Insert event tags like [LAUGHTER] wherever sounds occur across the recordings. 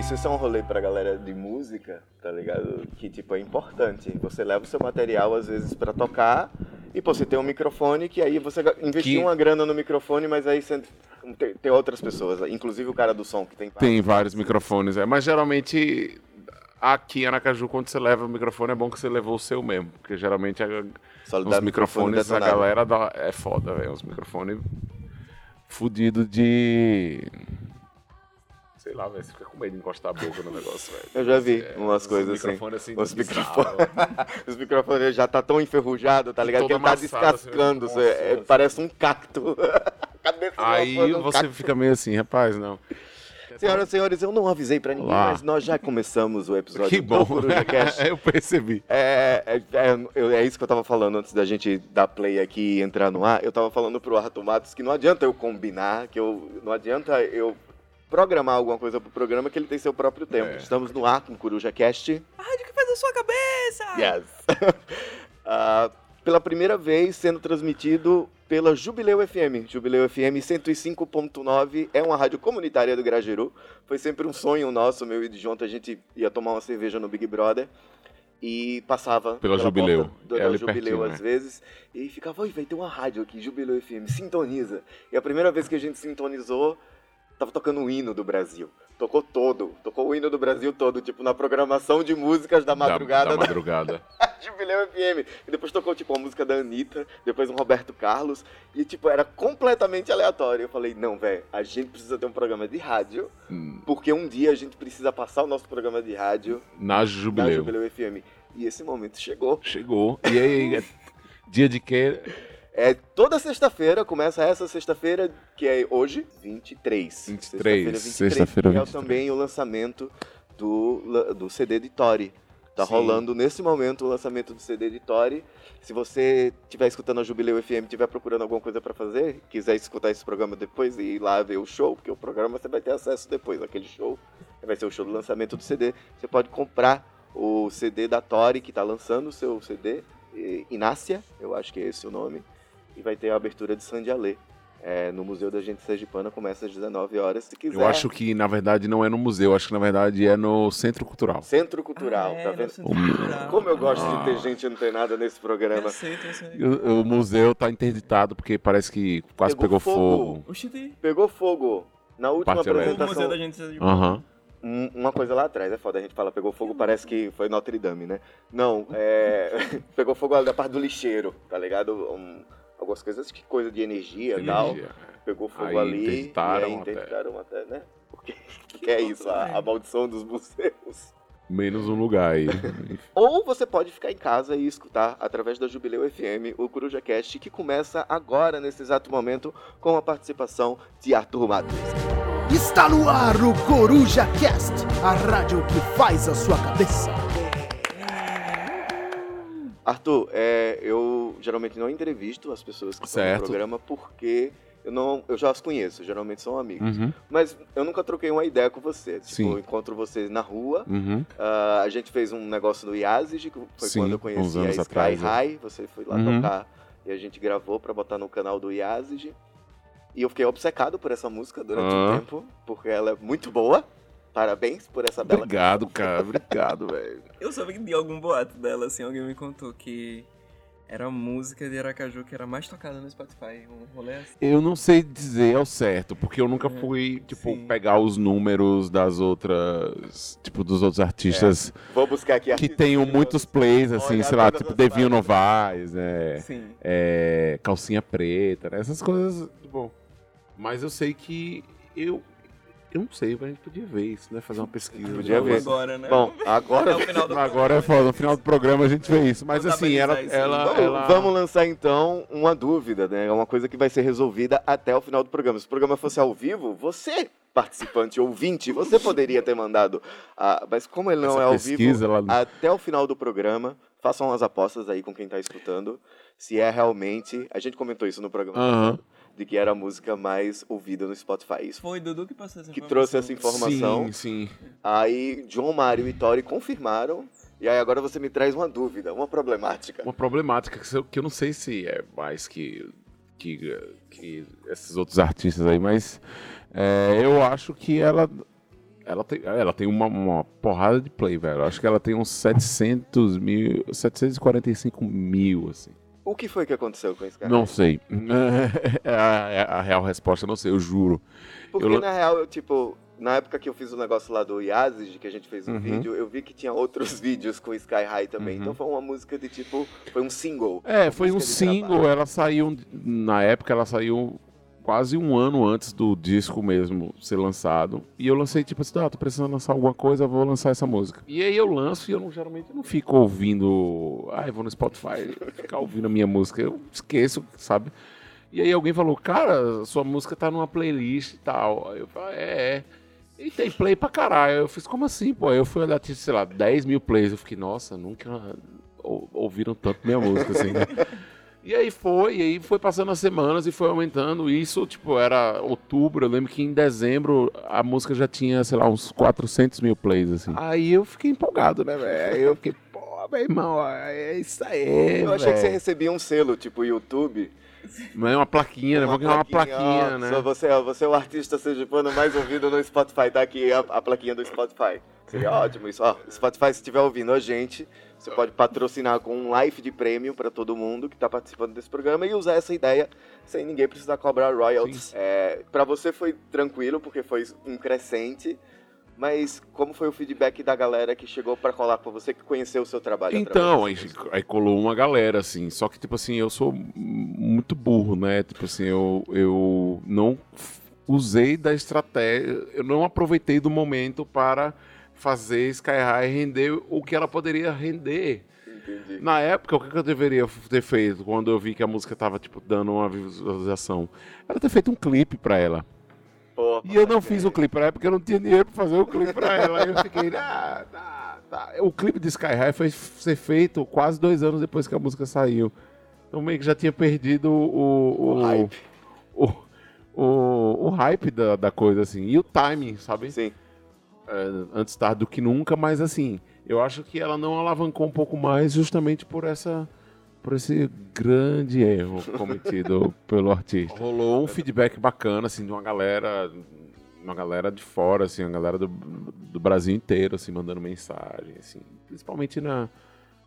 nisso. Isso é um rolê pra galera de música, tá ligado? Que, tipo, é importante. Você leva o seu material, às vezes, pra tocar. E, pô, você tem um microfone que aí você investiu Que- uma grana no microfone, mas aí você tem, tem outras pessoas. Inclusive o cara do som que tem... Tem vários microfones, é. Mas geralmente aqui em Aracaju, quando você leva o microfone, é bom que você levou o seu mesmo. Porque geralmente a- os microfones, a detonado. galera dá- é foda, velho. Os microfones fudido de. Sei lá, velho. Você fica com medo de encostar a boca no negócio, velho. Eu já vi É, umas coisas assim. microfones assim. [LAUGHS] Os microfones, os microfones já tá tão enferrujado, tá ligado? Que ele tá assim, descascando. nossa, você- é, parece um cacto. [LAUGHS] Cabeça Aí microfone é um você cacto. fica meio assim, rapaz, não. Senhoras e senhores, eu não avisei pra ninguém, Olá. mas nós já começamos o episódio Que bom. do Coruja [LAUGHS] Cast. Eu percebi. É, é, é, é isso que eu tava falando antes da gente dar play aqui e entrar no ar. Eu tava falando pro Arthur Matos que não adianta eu combinar, que eu, não adianta eu programar alguma coisa pro programa que ele tem seu próprio tempo. É. Estamos no ar com o Coruja Cast. A rádio que faz a sua cabeça! Yes! [LAUGHS] Ah, pela primeira vez sendo transmitido pela Jubileu FM. Jubileu FM 105.9 é uma rádio comunitária do Grajeru. Foi sempre um sonho nosso, meu e de junto, a gente ia tomar uma cerveja no Big Brother e passava Pela Jubileu. porta do, É Jubileu pertinho, às né? vezes e ficava, oi, vai ter uma rádio aqui, Jubileu FM, sintoniza. E a primeira vez que a gente sintonizou, tava tocando o hino do Brasil. Tocou todo, tocou o hino do Brasil todo, tipo na programação de músicas da madrugada Da, da, da madrugada. [LAUGHS] Jubileu FM. E depois tocou, tipo, uma música da Anitta, depois um Roberto Carlos. E, tipo, era completamente aleatório. Eu falei, não, velho, a gente precisa ter um programa de rádio, Hum, porque um dia a gente precisa passar o nosso programa de rádio Na na Jubileu. Jubileu FM. E esse momento chegou. Chegou. E aí, [LAUGHS] dia de quê? É toda sexta-feira, começa essa sexta-feira, que é hoje, 23. 23, Sexta-feira sexta-feira que é 23. também o lançamento do, do CD de Tori. Tá Sim. rolando nesse momento o lançamento do CD de Tori. Se você estiver escutando a Jubileu FM, estiver procurando alguma coisa para fazer, quiser escutar esse programa depois e ir lá ver o show, porque o programa você vai ter acesso depois, aquele show. Vai ser o show do lançamento do CD. Você pode comprar o CD da Tori, que está lançando o seu CD, Inácia, eu acho que é esse o nome, e vai ter a abertura de Sandy Alê. É, no Museu da Gente Sergipana, começa às 19 horas, se quiser. Eu acho que, na verdade, não é no museu, acho que, na verdade, é no Centro Cultural. Centro Cultural, Ah, é, tá vendo? Cultural. Como eu gosto Ah. de ter gente antenada nesse Eu programa. sei, eu sei. O, o museu tá interditado porque parece que quase Pegou pegou, fogo. fogo. Pegou fogo. Na última Parte o elétrica. museu apresentação, da gente é de Aham. um- uma coisa lá atrás, é foda, a gente fala pegou fogo, parece que foi Notre Dame, né? Não, é... [LAUGHS] pegou fogo ali da parte do lixeiro, tá ligado? Um- algumas coisas, que coisa de energia e tal. Energia. Pegou fogo Aí ali interditaram e aí até. interditaram até, né? Porque, [LAUGHS] porque é isso, a, a maldição dos museus. Menos um lugar aí. [LAUGHS] Ou você pode ficar em casa e escutar através da Jubileu FM o Coruja Cast, que começa agora, nesse exato momento, com a participação de Arthur Matos. Está no ar o Coruja Cast, a rádio que faz a sua cabeça. Arthur, é, eu geralmente não entrevisto as pessoas que estão no Certo. programa porque eu, não, eu já as conheço, geralmente são amigos. Uhum, Mas eu nunca troquei uma ideia com você. Tipo, Sim. eu encontro vocês na rua. uhum. ah, a gente fez um negócio no Iazig, que foi Sim, quando eu conheci a Sky atrás, é. High. Você foi lá Uhum. tocar e a gente gravou pra botar no canal do Iazig. E eu fiquei obcecado por essa música durante um Ah. tempo, porque ela é muito boa. Parabéns por essa bela Obrigado, [LAUGHS] cara. Obrigado, velho. Eu soube de algum boato dela, assim, alguém me contou que era a música de Aracaju que era mais tocada no Spotify. Um rolê assim. Eu não sei dizer ao certo, porque eu nunca fui, tipo, sim. pegar os números das outras, tipo, dos outros artistas Vou buscar aqui que tenham muitos plays, assim, Olha, sei lá, tipo, Devinho. Novaes, né? Sim. é, calcinha preta, né? essas coisas, bom. Mas eu sei que eu, eu não sei, a gente podia ver isso, né? Fazer uma pesquisa. Podia ver. agora, né? Bom, agora Agora é foda, no final do programa a gente vê isso. Mas assim, ela, isso ela, Vamos, ela... vamos lançar então uma dúvida, né? É uma coisa que vai ser resolvida até o final do programa. Se o programa fosse ao vivo, você, participante ouvinte, você poderia ter mandado. a- mas como ele não Essa é ao pesquisa, vivo, ela- até o final do programa, façam as apostas aí com quem tá escutando. Se é realmente. A gente comentou isso no programa Aham. De que era a música mais ouvida no Spotify. Isso Foi Dudu que passou essa que informação. trouxe essa informação. Sim, sim. Aí John, Mário e Tori confirmaram. E aí agora você me traz uma dúvida, uma problemática. Uma problemática que eu, que eu não sei se é mais que, que, que esses outros artistas aí, mas é, eu acho que ela. Ela tem, ela tem uma, uma porrada de play, velho. Eu acho que ela tem uns 700 mil, 745 mil, assim. O que foi que aconteceu com esse cara? Não sei. [LAUGHS] É a, a real resposta, não sei, eu juro. Porque, Eu- na real, eu, tipo, na época que eu fiz o negócio lá do Yazid, que a gente fez um Uhum. vídeo, eu vi que tinha outros [LAUGHS] vídeos com Sky High também. Uhum. Então foi uma música de tipo, foi um single. É, foi um single, trabalho. ela saiu, na época ela saiu quase um ano antes do disco mesmo ser lançado. E eu lancei tipo assim, ah, tô precisando lançar alguma coisa, vou lançar essa música. E aí eu lanço e eu não, geralmente não fico ouvindo, ah, eu vou no Spotify ficar ouvindo a minha música, eu esqueço, sabe? E aí alguém falou, cara, sua música tá numa playlist e tal. Aí eu falei, é, é. E tem play pra caralho. Eu fiz, como assim, pô? Aí eu fui olhar, tinha, sei lá, 10 mil plays. Eu fiquei, nossa, nunca ou- ouviram tanto minha música, assim, né? E aí foi, e aí foi passando as semanas e foi aumentando. Isso, tipo, era outubro. Eu lembro que em dezembro a música já tinha, sei lá, uns 400 mil plays, assim. Aí eu fiquei empolgado, né, velho? Aí eu fiquei, [LAUGHS] pô, meu irmão, é isso aí. Eu achei que você recebia um selo, tipo YouTube. Mas é uma plaquinha, né? Vou ganhar uma plaquinha, ó, né? só Você, ó, você é o artista sergipano mais ouvido no Spotify. Tá aqui a, a plaquinha do Spotify. Seria ótimo isso. Ó, Spotify, se estiver ouvindo a gente, você pode patrocinar com um life de prêmio para todo mundo que está participando desse programa e usar essa ideia sem ninguém precisar cobrar royalties. É, para você foi tranquilo, porque foi um crescente. Mas como foi o feedback da galera que chegou para colar com você, que conheceu o seu trabalho? Então, aí, aí colou uma galera, assim. Só que, tipo assim, eu sou muito burro, né? Tipo assim, eu, eu não usei da estratégia, eu não aproveitei do momento para fazer Sky High render o que ela poderia render. Entendi. Na época, o que eu deveria ter feito quando eu vi que a música tava, tipo, dando uma visualização? Era ter feito um clipe pra ela. Pô, E eu não fiz o clipe pra ela porque eu não tinha dinheiro pra fazer o clipe pra ela. Aí eu fiquei, ah, tá, tá. O clipe de Sky High foi ser feito quase dois anos depois que a música saiu. Então meio que já tinha perdido o, o, O hype. o, o- o hype da, da coisa, assim. E o timing, sabe? Sim. É, antes tarde do que nunca, mas assim, eu acho que ela não alavancou um pouco mais justamente por essa por esse grande erro cometido [LAUGHS] pelo artista. Rolou um feedback bacana assim de uma galera, uma galera de fora assim, uma galera do, do Brasil inteiro assim mandando mensagem assim, principalmente na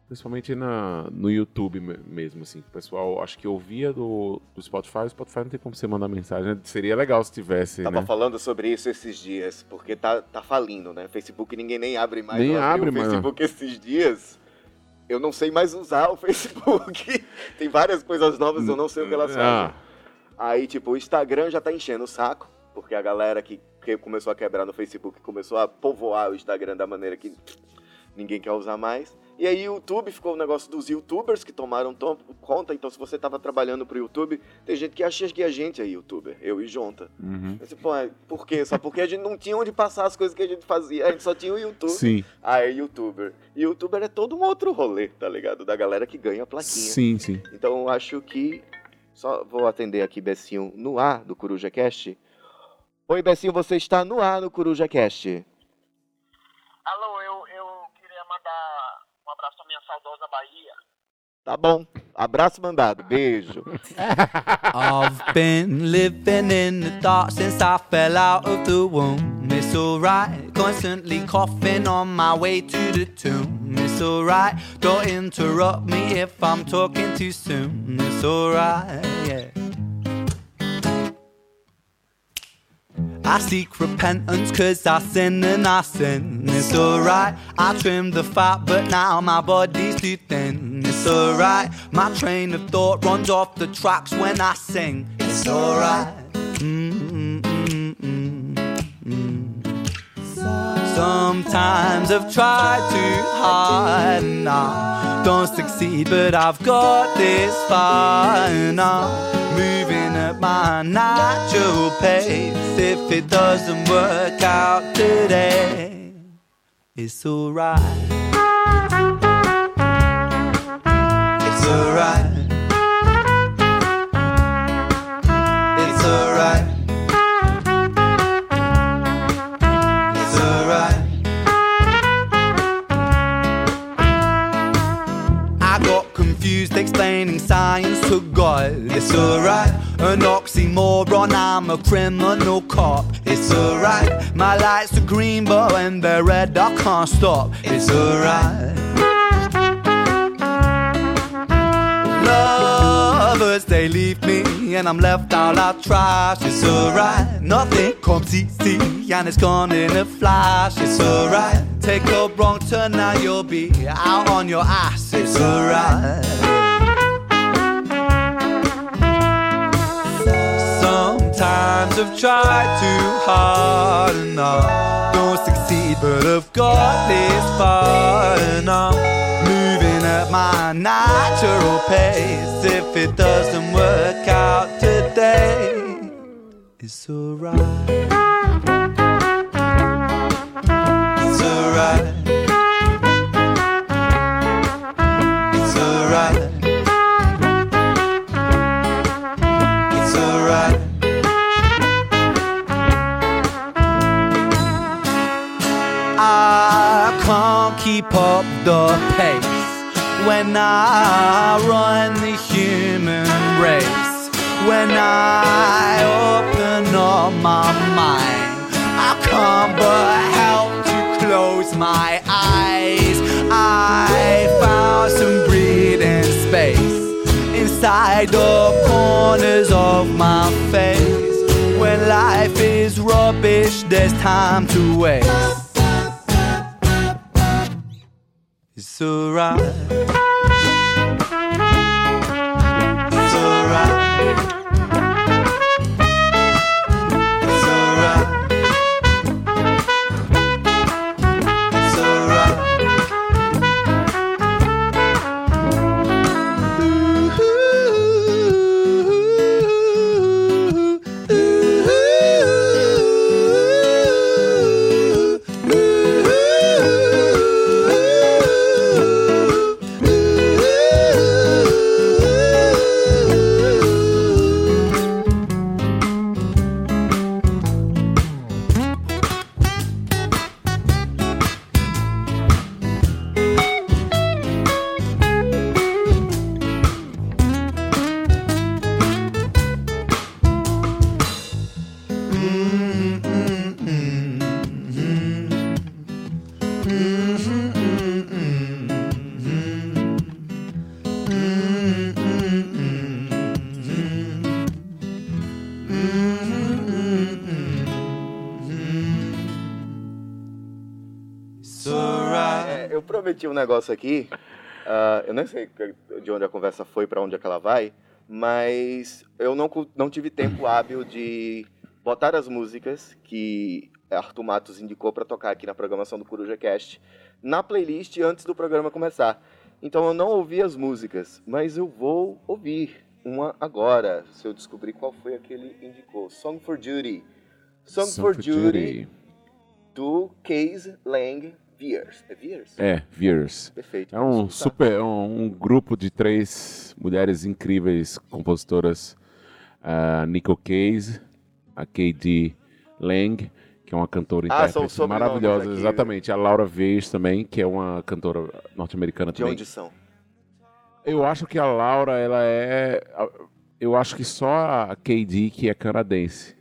principalmente na no YouTube me- mesmo assim. O pessoal acho que ouvia do, do Spotify, o Spotify não tem como você mandar mensagem, seria legal se tivesse, Tava né? falando sobre isso esses dias, porque tá, tá falindo, né? Facebook ninguém nem abre mais. Nem abre o. Facebook esses dias. Eu não sei mais usar o [LAUGHS] Facebook. Tem várias coisas novas, eu não sei o que elas Ah. fazem. Aí, tipo, o Instagram já tá enchendo o saco, porque a galera que, que começou a quebrar no Facebook começou a povoar o Instagram da maneira que ninguém quer usar mais. E aí o YouTube ficou o negócio dos youtubers que tomaram tom- conta. Então, se você tava trabalhando pro YouTube, tem gente que acha que a gente é youtuber, eu e Jonta. Uhum. Pô, é- por quê? Só porque a gente não tinha onde passar as coisas que a gente fazia. A gente só tinha o YouTube. Sim. Ah, é youtuber. E youtuber é todo um outro rolê, tá ligado? Da galera que ganha a plaquinha. Sim, sim. Então eu acho que. Só vou atender aqui, Bessinho, no ar do Coruja Cast. Oi, Bessinho, você está no ar no Coruja abraço pra minha saudosa Bahia. Tá bom. Abraço mandado. Beijo. [LAUGHS] I've been living in the dark since I fell out of the womb. It's alright, constantly coughing on my way to the tomb. It's alright, don't interrupt me if I'm talking too soon. It's alright, yeah. I seek repentance cause I sin and I sin. It's alright, I trimmed the fat, but now my body's too thin. It's alright, my train of thought runs off the tracks when I sing. It's alright. Sometimes I've tried too hard and I don't succeed, but I've got this far I'm moving at my natural pace. If it doesn't work out today, it's alright. It's alright. Science to It's alright. An oxymoron, I'm a criminal cop. It's alright. My lights are green, but when they're red, I can't stop. It's alright. Lovers, they leave me, and I'm left out like trash. It's alright. Nothing comes easy, and it's gone in a flash. It's alright. Take a wrong turn, now you'll be out on your ass. It's alright. Sometimes I've tried too hard and I don't succeed, but I've got this far and I'm moving at my natural pace. If it doesn't work out today, it's alright. It's alright. When I run the human race. When I open up my mind, I can't but help to close my eyes. I found some breathing space inside the corners of my face. When life is rubbish, there's time to waste. to rise. Negócio aqui. ah, eu nem sei de onde a conversa foi, para onde é que ela vai, mas eu não, não tive tempo hábil de botar as músicas que Arthur Matos indicou para tocar aqui na programação do Coruja Cast na playlist antes do programa começar. Então eu não ouvi as músicas, mas eu vou ouvir uma agora, se eu descobrir qual foi a que ele indicou. Song for Duty. Song, for, Duty, do Case Lang Viers. É Viers? É, Veers. Perfeito. É um super, é um, um grupo de três mulheres incríveis compositoras, a Nico Case, a Katie Lang, que é uma cantora Ah, intérprete maravilhosa, exatamente, a Laura Veers também, que é uma cantora norte-americana De também. onde são? Eu acho que a Laura, ela é, eu acho que só a KD que é canadense.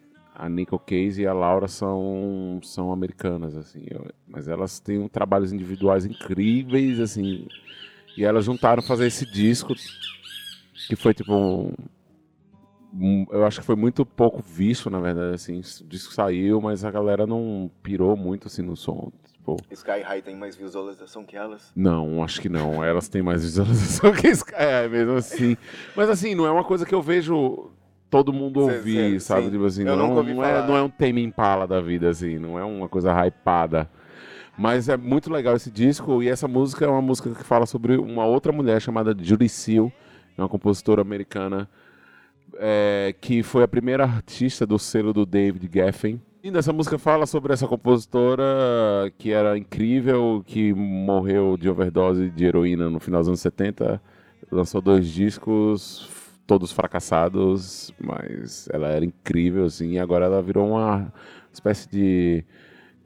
A Nico Case e a Laura são, são americanas, assim. eu- mas elas têm um, trabalhos individuais incríveis, assim. E elas juntaram fazer esse disco, que foi tipo um, um- Eu acho que foi muito pouco visto, na verdade, assim. O disco saiu, mas a galera não pirou muito, assim, no som. Tipo, Sky High tem mais visualização que elas? não, acho que não. Elas têm mais visualização [LAUGHS] que Sky High, mesmo assim. Mas assim, não é uma coisa que eu vejo todo mundo ouvir, cê- sabe? sim. Tipo assim, Eu não, não, é, não é um tema impala da vida, assim, não é uma coisa hypada. Mas é muito legal esse disco, e essa música é uma música que fala sobre uma outra mulher chamada Judy Seal, é uma compositora americana, é, que foi a primeira artista do selo do David Geffen. E nessa música fala sobre essa compositora que era incrível, que morreu de overdose de heroína no final dos anos 70, lançou dois discos, todos fracassados, mas ela era incrível, assim, e agora ela virou uma espécie de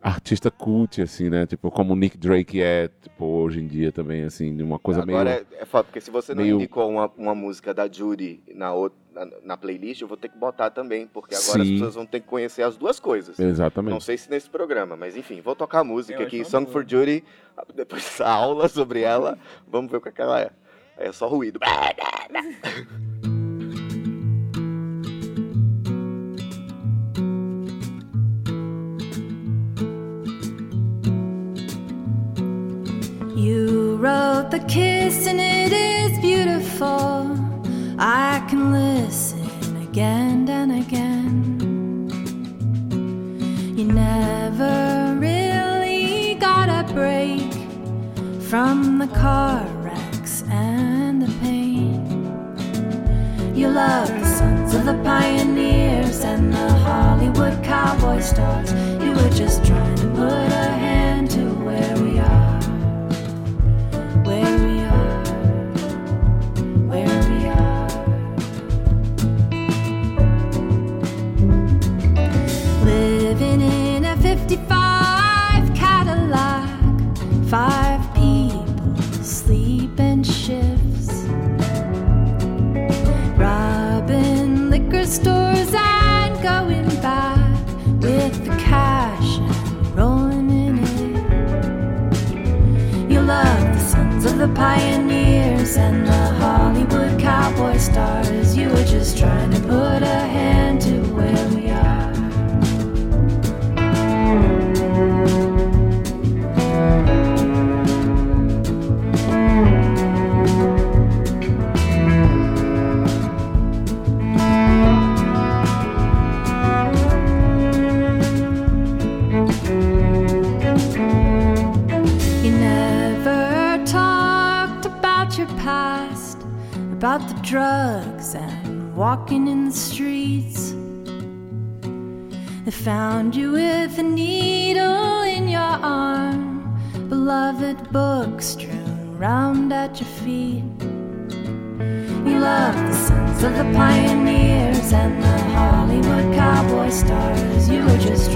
artista cult, assim, né? Tipo, como o Nick Drake é, tipo, hoje em dia também, assim, de uma coisa Agora meio... é, é foda, porque se você não meio- indicou uma, uma música da Judy na, outra, na, na playlist, eu vou ter que botar também, porque agora as Sim. pessoas vão ter que conhecer as duas coisas. Exatamente. Não sei se nesse programa, mas enfim, vou tocar a música Eu aqui, Song boa. for Judy, [LAUGHS] depois a aula sobre ela, vamos ver o que, é que ela é. É só ruído. [LAUGHS] the kiss and it is beautiful. I can listen again and again. You never really got a break from the car wrecks and the pain. You love the sons of the pioneers the pioneers and the Hollywood cowboy stars. You were just trying to put a drugs and walking in the streets. They found you with a needle in your arm, beloved book strewn round at your feet. You love the sons of the pioneers and the Hollywood cowboy stars. You were just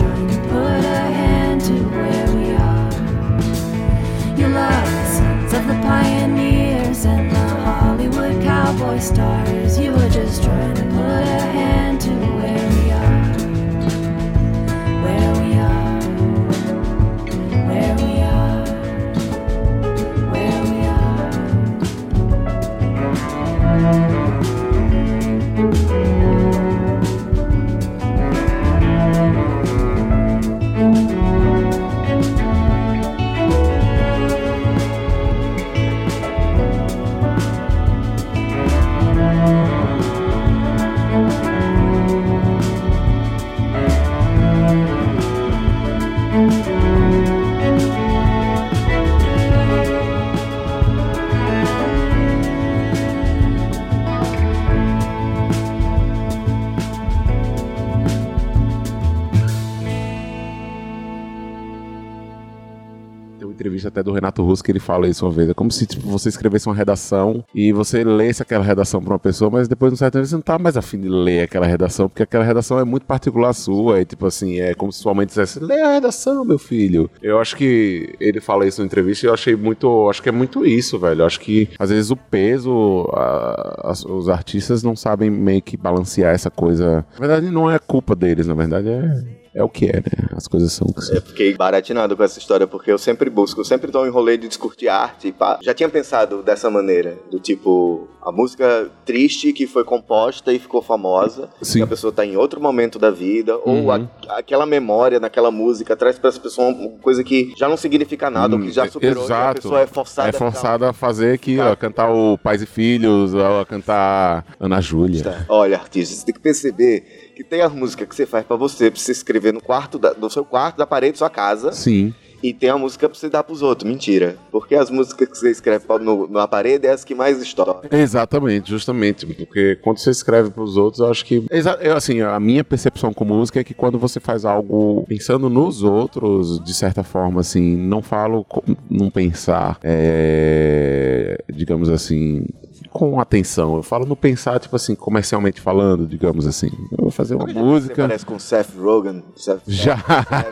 Renato Russo que ele fala isso uma vez. É como se tipo, você escrevesse uma redação e você lesse aquela redação pra uma pessoa, mas depois, no certo momento, você não tá mais afim de ler aquela redação, porque aquela redação é muito particular sua. E, tipo assim, é como se sua mãe dissesse: lê a redação, meu filho. Eu acho que ele fala isso na entrevista e eu achei muito. Acho que é muito isso, velho. Eu acho que às vezes o peso, a- as- os artistas não sabem meio que balancear essa coisa. Na verdade, não é culpa deles, na verdade, é. É o que é, né? As coisas são o que são. Eu fiquei baratinado com essa história, porque eu sempre busco, eu sempre tô em rolê de discutir arte e pá. Já tinha pensado dessa maneira, do tipo, a música triste que foi composta e ficou famosa, Sim. que a pessoa tá em outro momento da vida, ou Uhum. a- aquela memória naquela música traz pra essa pessoa uma coisa que já não significa nada, ou que já Hum, superou, e a exato. pessoa é forçada É forçada a fazer aquilo, a cantar o Pais e Filhos, ou a cantar Ana Júlia. Tá. Olha, artista, você tem que perceber que tem a música que você faz pra você, pra você escrever no quarto, da- no seu quarto, da parede da sua casa, Sim. e tem a música pra você dar pros outros. Mentira. Porque as músicas que você escreve no, na parede é as que mais estouram. Exatamente, justamente. Porque quando você escreve pros outros, eu acho que. Eu, assim, a minha percepção com música é que quando você faz algo pensando nos outros, de certa forma, assim, não falo não pensar, é, digamos assim. Com atenção, eu falo no pensar, tipo assim, comercialmente falando, digamos assim. Eu vou fazer uma Você música. parece com Seth Rogen. Seth [LAUGHS] Já,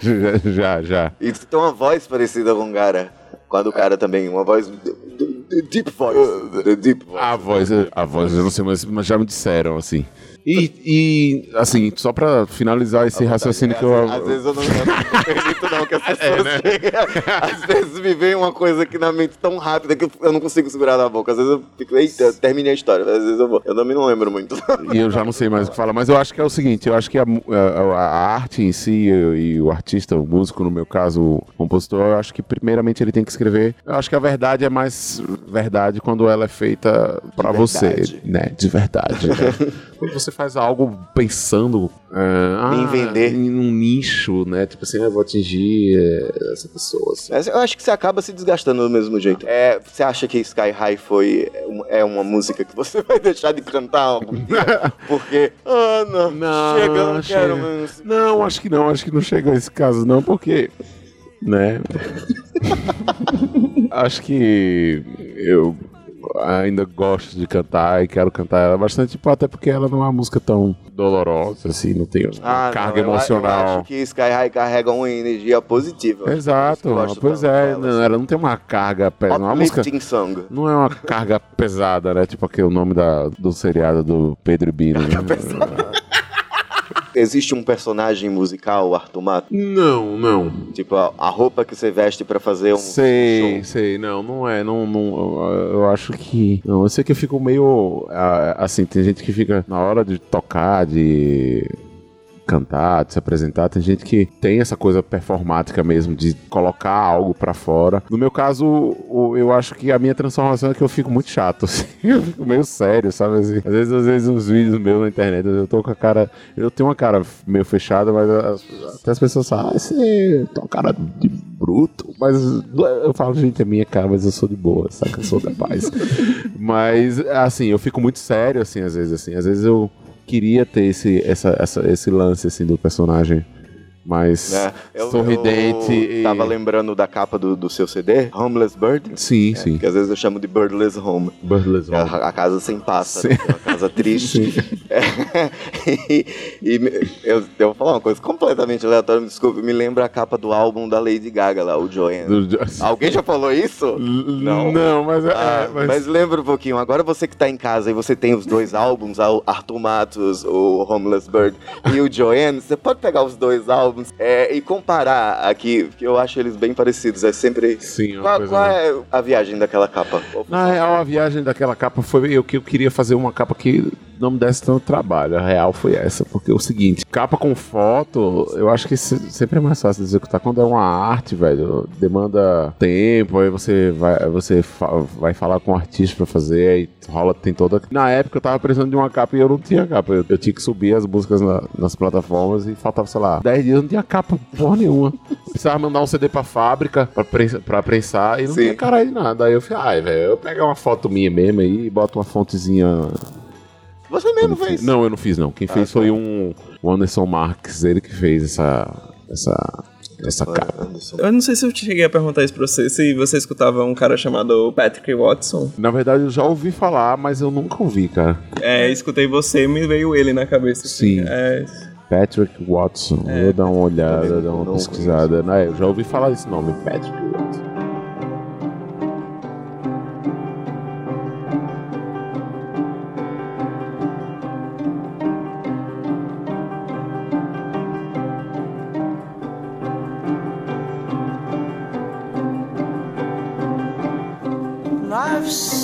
já, já, já. E você tem uma voz parecida com o cara. Quando o cara também, uma voz. Deep voice. The deep voice. A voz, a voz, eu não sei, mas, mas já me disseram, assim. E, e, assim, só pra finalizar esse raciocínio que eu. Às vezes eu não, eu não permito não que as [LAUGHS] pessoas cheguem. Às vezes me vem uma coisa aqui na mente tão rápida que eu- eu não consigo segurar na boca. Às vezes eu fico, eita, terminei a história. Às vezes eu vou. Eu também não lembro muito. E eu já não sei mais o que falar, mas eu acho que é o seguinte, eu acho que a, a- a arte em si e, e o artista, o músico, no meu caso, o compositor, eu acho que primeiramente ele tem que escrever. Eu acho que a verdade é mais verdade quando ela é feita pra você, né? De verdade. né? [LAUGHS] quando você faz algo pensando ah, Em ah, vender. em um nicho, né? Tipo assim, eu vou atingir eh, essa pessoa. assim. Eu acho que você acaba se desgastando do mesmo jeito. É, você acha que Sky High foi é uma música que você [LAUGHS] vai deixar de cantar algum dia? [LAUGHS] Porque, ah, não, Não, chega, eu não chega. quero mais. Não, acho que não, acho que não chega a esse caso, não, porque. Né? [LAUGHS] acho que eu ainda gosto de cantar e quero cantar ela bastante, tipo, até porque ela não é uma música tão dolorosa, assim, não tem Ah, não, carga eu- Eu emocional. acho que Sky High carrega uma energia positiva. Exato, pois é, não, assim. ela não tem uma carga pesada. Uma música song. não é uma carga pesada, né? Tipo aquele nome da, do seriado do Pedro Bino. Né? Existe um personagem musical, Arthur Mato? Não, não. Tipo, a, a roupa que você veste pra fazer um Sei, show. sei, não, não é, não, não, eu- eu acho que, não, eu sei que eu fico meio, ah, assim, tem gente que fica, na hora de tocar, de cantar, de se apresentar, tem gente que tem essa coisa performática mesmo, de colocar algo pra fora. No meu caso, eu acho que a minha transformação é que eu fico muito chato, [LAUGHS] assim, eu fico meio sério, sabe, assim. às vezes, às vezes uns vídeos meus na internet, eu tô com a cara, eu tenho uma cara meio fechada, mas as- até as pessoas falam, ah, você tem uma cara de bruto, mas eu falo, gente, é minha cara, mas eu sou de boa, saca? Eu sou da paz. [LAUGHS] mas, assim, eu fico muito sério, assim, às vezes, assim, às vezes eu queria ter esse, essa, essa- esse lance, assim, do personagem mais né? Eu- sorridente Eu e... tava lembrando da capa do, do seu CD, Homeless Bird. Sim, sim. Que às vezes eu chamo de Birdless Home. Birdless é Home. a, a casa sem pássaro, é uma casa [LAUGHS] triste. É, [LAUGHS] e e eu, eu vou falar uma coisa completamente aleatória, me desculpe, me lembra a capa do álbum da Lady Gaga lá, o Joanne. Do- Alguém já falou isso? Não, não mas, é, Ah, mas... mas... lembra um pouquinho, agora você que tá em casa e você tem os dois álbuns, o Arthur Matos, o Homeless Bird e o Joanne, você pode pegar os dois álbuns é, e comparar aqui, que eu acho eles bem parecidos. É sempre. Sim, uma Qual, qual é a viagem daquela capa? Na real, a viagem daquela capa foi eu que eu queria fazer uma capa que não me desse tanto trabalho. A real foi essa, porque é o seguinte, capa com foto, eu acho que se- sempre é mais fácil de executar quando é uma arte, velho. Demanda tempo, aí você vai, você fa- vai falar com o artista pra fazer, aí rola, tem toda. Na época eu tava precisando de uma capa e eu não tinha capa. Eu, eu tinha que subir as músicas na- nas plataformas e faltava, sei lá, 10 dias, vendia capa porra nenhuma. Precisava mandar um CD pra fábrica pra, prensa, pra prensar e não Sim. tinha cara de nada. Aí eu falei, ai, velho, eu pego uma foto minha mesmo aí e boto uma fontezinha. Você mesmo fez? Fiz. Não, eu não fiz, não. Quem ah, fez tá. foi um, o Anderson Marques, ele que fez essa. essa essa capa. Eu não sei se eu cheguei a perguntar isso pra você, se você escutava um cara chamado Patrick Watson. Na verdade, eu já ouvi falar, mas eu nunca ouvi, cara. É, escutei você e me veio ele na cabeça. Sim. Assim. É, Patrick Watson. É, vou dar uma olhada, dar uma pesquisada. Não, eu já ouvi falar desse nome, Patrick Watson. Life's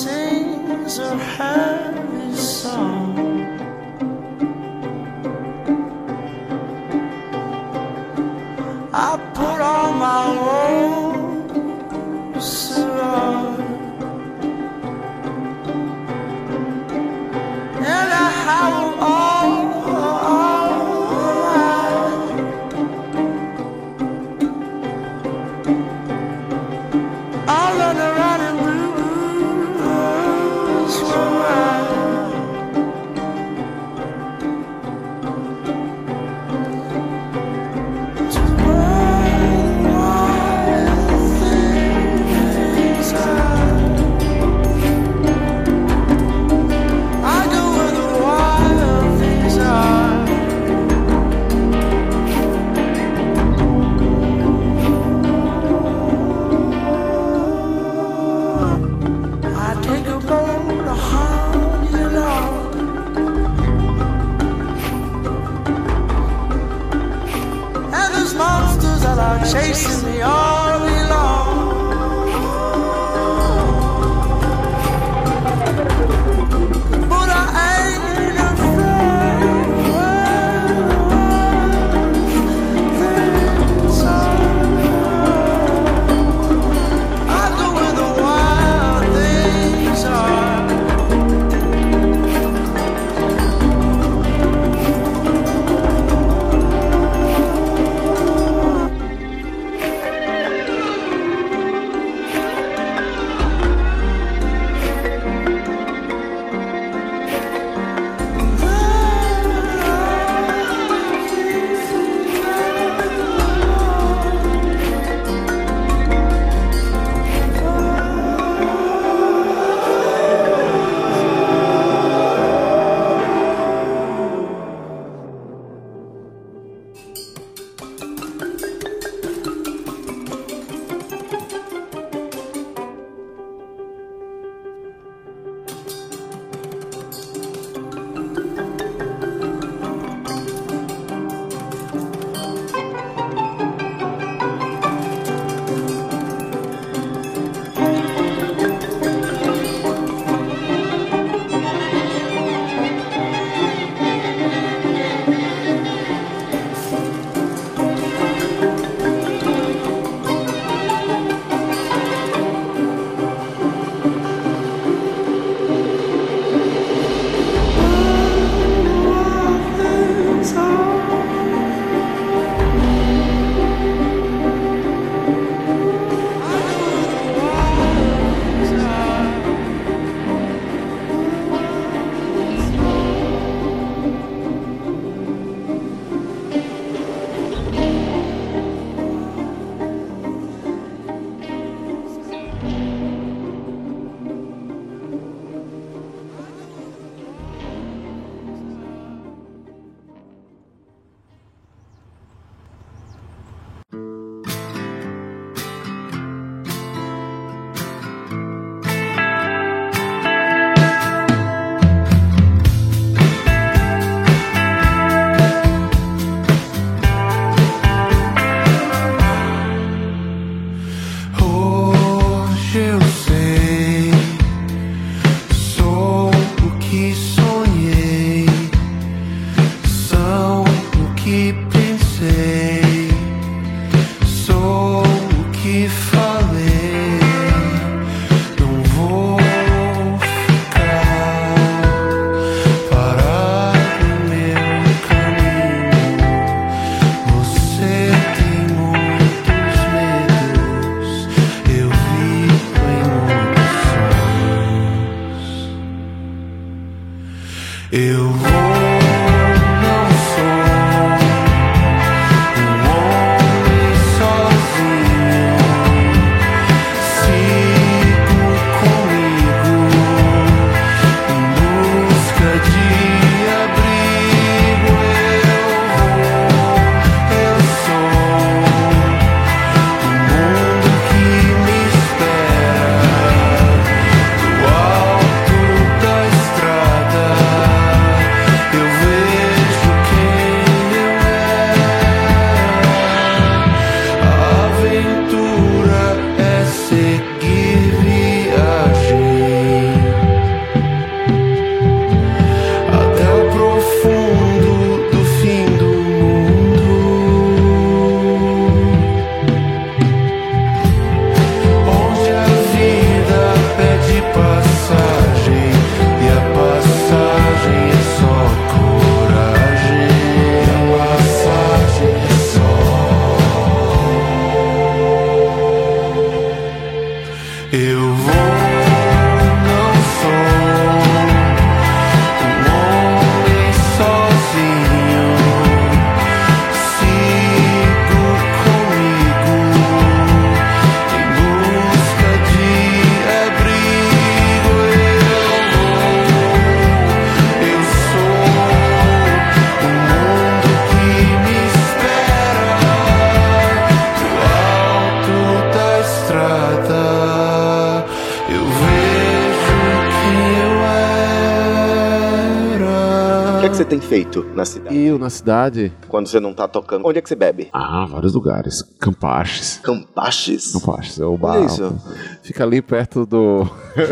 tem feito na cidade? Eu, na cidade... Quando você não tá tocando, onde é que você bebe? Ah, vários lugares. Campaches. Campaches? Campaches, é o bar. Olha isso. Fica ali perto do...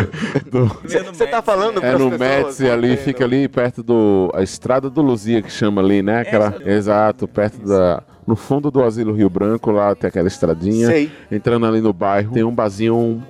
[LAUGHS] do... Você tá falando É no não ali, fica ali perto do... A Estrada do Luzia, que chama ali, né? Aquela... Exato, perto da... No fundo do Asilo Rio Branco, lá tem aquela estradinha. Sei. Entrando ali no bairro, tem um barzinho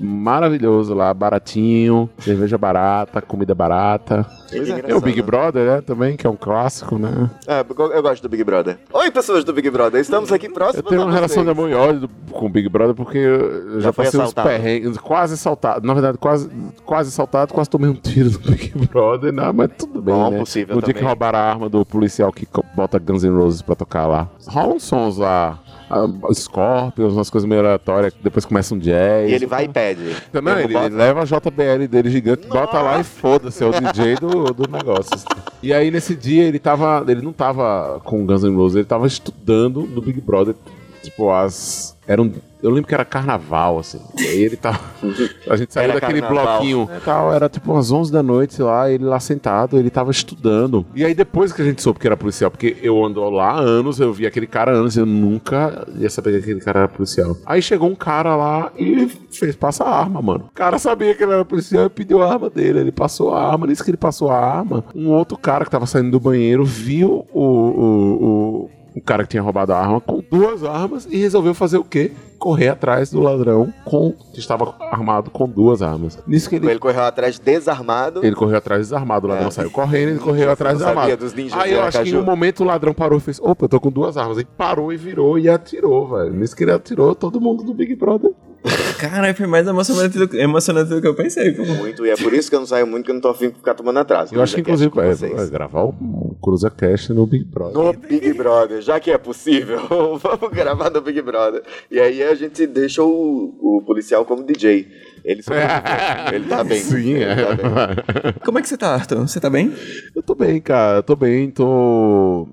maravilhoso lá, baratinho, cerveja barata, comida barata. É, Tem o Big Brother, né, também, que é um clássico, né? É, eu gosto do Big Brother. Oi, pessoas do Big Brother, estamos aqui próximos Eu tenho uma relação de amor e ódio do- com o Big Brother porque eu já, Já passei uns perrengues, quase assaltado. Na verdade, quase, quase assaltado, quase tomei um tiro do [LAUGHS] Big Brother, não, mas tudo bem, Bom, né? possível dia que roubaram a arma do policial que bota Guns N' Roses pra tocar lá. Rolam sons lá, Scorpions, umas coisas meio aleatórias, que depois começa um jazz. E ele vai e pede. Então, Não, Eu ele, ele leva a JBL dele gigante, bota lá e foda-se, é o DJ do, do negócio. E aí nesse dia ele tava. Ele não tava com Guns N' Roses, ele tava estudando no Big Brother. Tipo, as. Era um, eu lembro que era carnaval, assim. E aí ele tava. A gente saiu Era daquele carnaval. bloquinho. e Tal, era tipo umas 11 da noite, sei lá, ele lá sentado, ele tava estudando. E aí depois que a gente soube que era policial, porque eu ando lá há anos, eu vi aquele cara há anos, eu nunca ia saber que aquele cara era policial. Aí chegou um cara lá e fez passar a arma, mano. O cara sabia que ele era policial e pediu a arma dele. Ele passou a arma, disse que ele passou a arma. Um outro cara que tava saindo do banheiro viu o, o, o, o cara que tinha roubado a arma com duas armas e resolveu fazer o quê? Correr atrás do ladrão com que estava armado com duas armas. Nisso que ele Ele correu atrás desarmado. ele correu atrás desarmado, o ladrão É. saiu correndo, ele correu atrás desarmado. Aí eu acho que em um momento o ladrão parou e fez: opa, eu tô com duas armas. Aí parou e virou e atirou, velho. Nisso que ele atirou todo mundo do Big Brother. Caralho, foi mais emocionante do, emocionante do que eu pensei, pô. Muito, e é por isso que eu não saio muito, que eu não tô afim de ficar tomando atraso. Eu acho que, inclusive, é, vai gravar o Cruza Cast no Big Brother. No Big Brother, já que é possível, [LAUGHS] vamos gravar no Big Brother. E aí a gente deixa o, o policial como DJ. Ele sobreviveu. Ele tá bem. [LAUGHS] Sim, ele é. tá bem. Como é que você tá, Arthur? Você tá bem? Eu tô bem, cara. Eu tô bem, tô.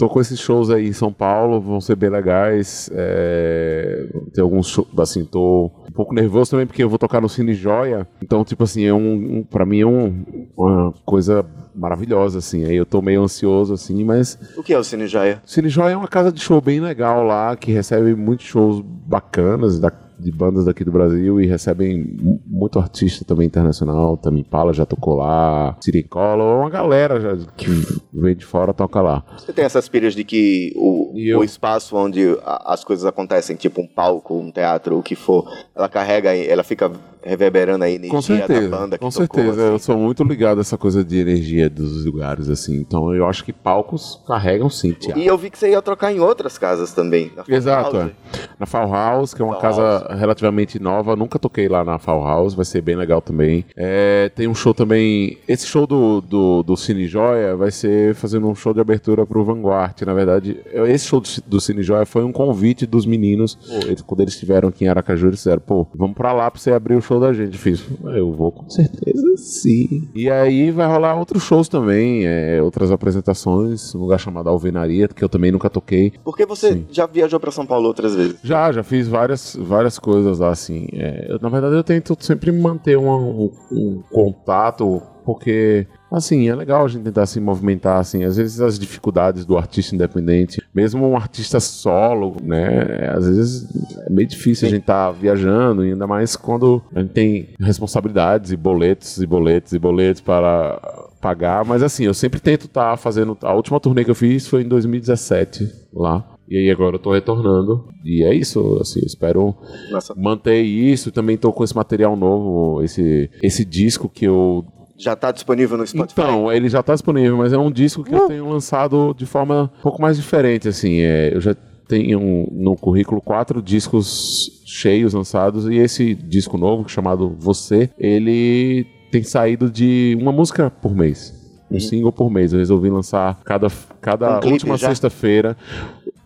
Tô com esses shows aí em São Paulo, vão ser bem legais. É... Tem alguns shows, assim, tô um pouco nervoso também porque eu vou tocar no Cine Joia. Então, tipo assim, é um, um para mim é um- uma coisa maravilhosa, assim. Aí eu tô meio ansioso, assim, mas O que é o Cine Joia? Cine Joia é uma casa de show bem legal lá, que recebe muitos shows bacanas da- de bandas daqui do Brasil e recebem mu- muito artista também internacional. Também Pala já tocou lá, Siricola, uma galera já que vem de fora toca lá. Você tem essas pilhas de que o, o espaço onde a- as coisas acontecem, tipo um palco, um teatro, o que for, ela carrega, ela fica reverberando a energia Com certeza, da banda que com tocou, certeza. assim. Eu sou muito ligado a essa coisa de energia dos lugares, assim. Então eu acho que palcos carregam sim, teatro. E eu vi que você ia trocar em outras casas também. Exato, House. é. Na Fall House, que é uma Fall casa relativamente nova. Nunca toquei lá na Fall House, vai ser bem legal também. É, tem um show também. Esse show do, do, do Cine Joia vai ser fazendo um show de abertura pro Vanguard. Na verdade, esse show do, do Cine Joia foi um convite dos meninos. Pô, eles- quando eles estiveram aqui em Aracaju, eles disseram: pô, vamos pra lá pra você abrir o show da gente. Fiz, eu vou com certeza sim. E aí vai rolar outros shows também, é, outras apresentações, um lugar chamado Alvenaria, que eu também nunca toquei. Porque você Sim. já viajou pra São Paulo outras vezes. Já, já fiz várias, várias coisas lá, assim. É, eu, na verdade, eu tento sempre manter uma- um, um contato, porque, assim, é legal a gente tentar se movimentar, assim. Às vezes as dificuldades do artista independente, mesmo um artista solo, né? Às vezes é meio difícil a gente estar viajando, e ainda mais quando a gente tem responsabilidades e boletos e boletos e boletos para pagar. Mas, assim, eu sempre tento estar fazendo... A última turnê que eu fiz foi em 2017, lá. E aí agora eu tô retornando. E é isso, assim, espero Nossa, manter isso. Também tô com esse material novo, esse, esse disco que eu. Já tá disponível no Spotify? Então, ele já tá disponível, mas é um disco que eu tenho lançado de forma um pouco mais diferente, assim. É, eu já tenho no currículo quatro discos cheios lançados e esse disco novo, chamado Você, ele tem saído de uma música por mês. Um single por mês. Eu resolvi lançar cada, cada Um clipe última sexta-feira.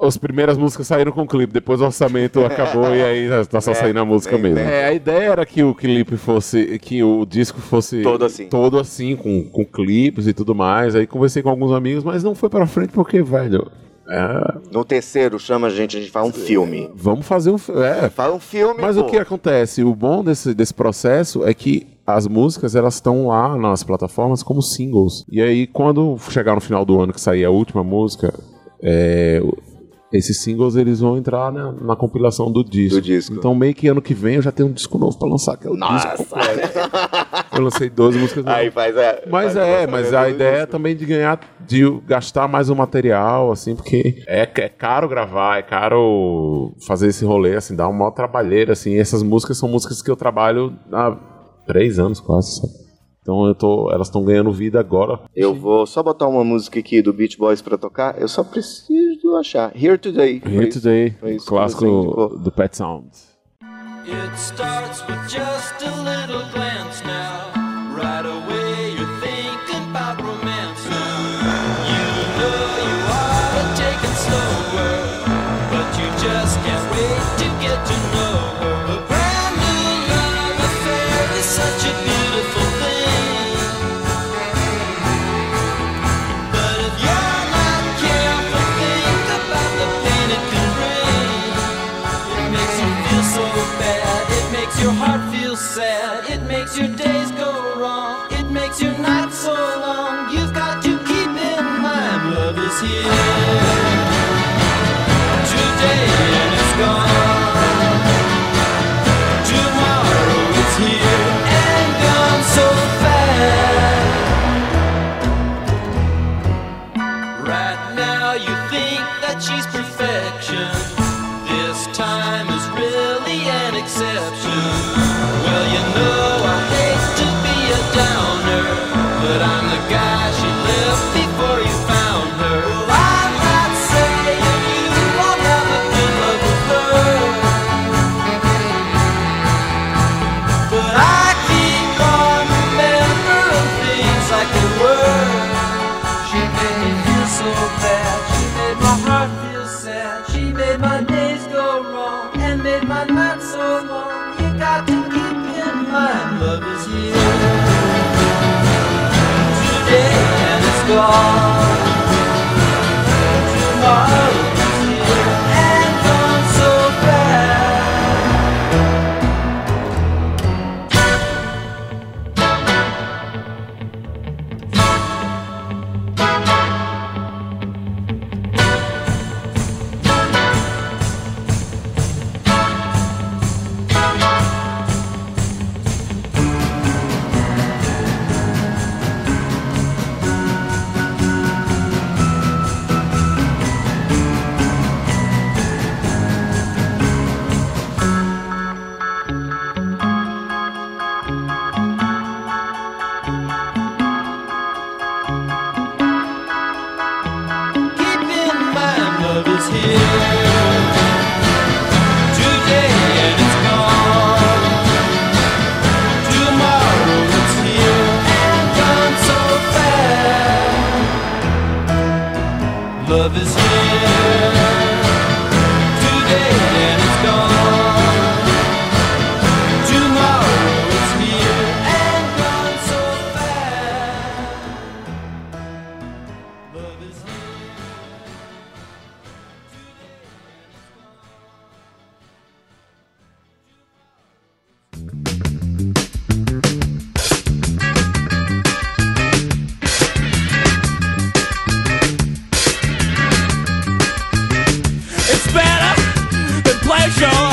As primeiras músicas saíram com clipe, depois o orçamento acabou e aí tá só É, saindo a música bem, mesmo. bem. É, a ideia era que o clipe fosse, que o disco fosse Todo assim. todo assim, com, com clipes e tudo mais. Aí conversei com alguns amigos, mas não foi pra frente porque, velho, é, No terceiro, chama a gente, a gente faz um filme. vamos fazer um. fi- É, Faz um filme, mas pô. o que acontece? O bom desse, desse processo é que as músicas elas estão lá nas plataformas como singles. E aí, quando chegar no final do ano que sair a última música, é, esses singles eles vão entrar na, na compilação do disco. Do disco. Então, meio que ano que vem eu já tenho um disco novo pra lançar, que é o disco completo. Eu lancei 12 músicas novas. Aí faz a. Mas faz é, o mas a ideia é disco. também de ganhar, de gastar mais o material, assim, porque é, é caro gravar, é caro fazer esse rolê, assim, dá uma maior trabalheira, assim. Essas músicas são músicas que eu trabalho há três anos quase, sabe? Então eu tô, elas estão ganhando vida agora. Eu vou só botar uma música aqui do Beach Boys pra tocar. Eu só preciso achar. Here Today. Foi Here isso- Today, foi isso clássico do Pet Sounds. It starts with just a little glance now. Right away you're thinking about romance now. You know you ought to take it slower, but you just can't wait to get to know special.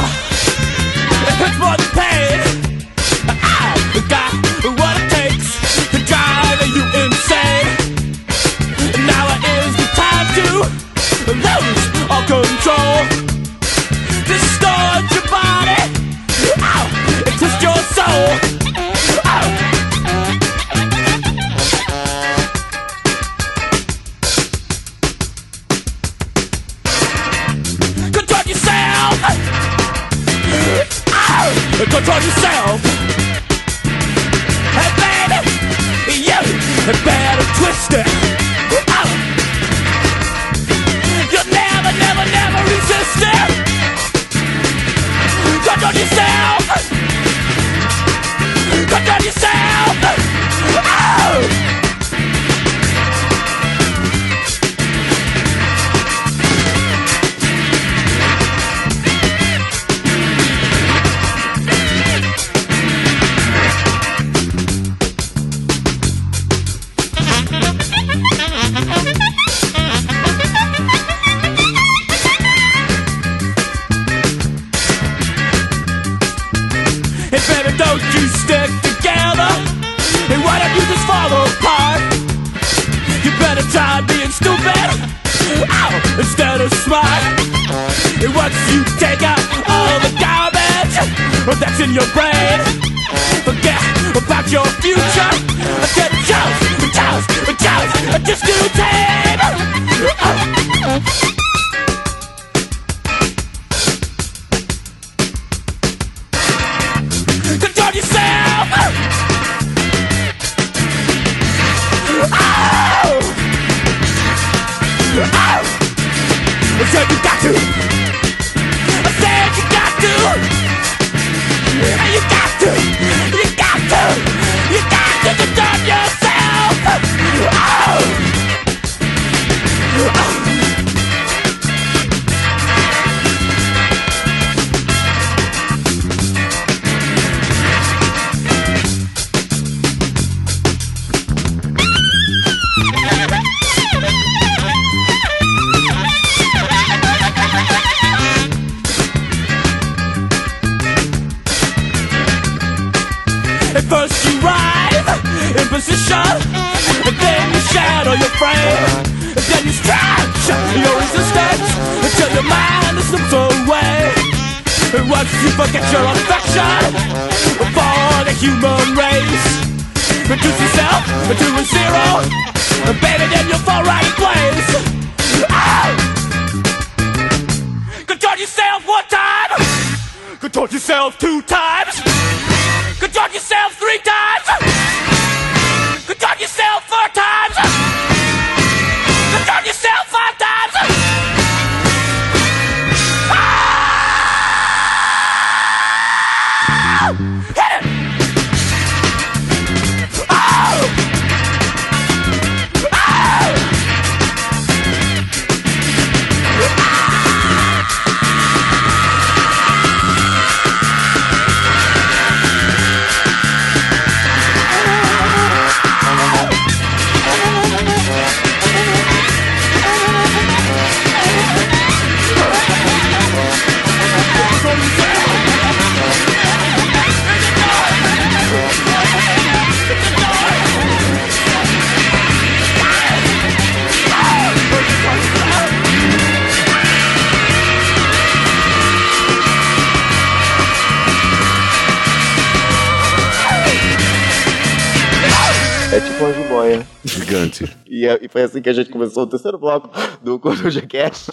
Foi assim que a gente começou o terceiro bloco do Coruja Cast.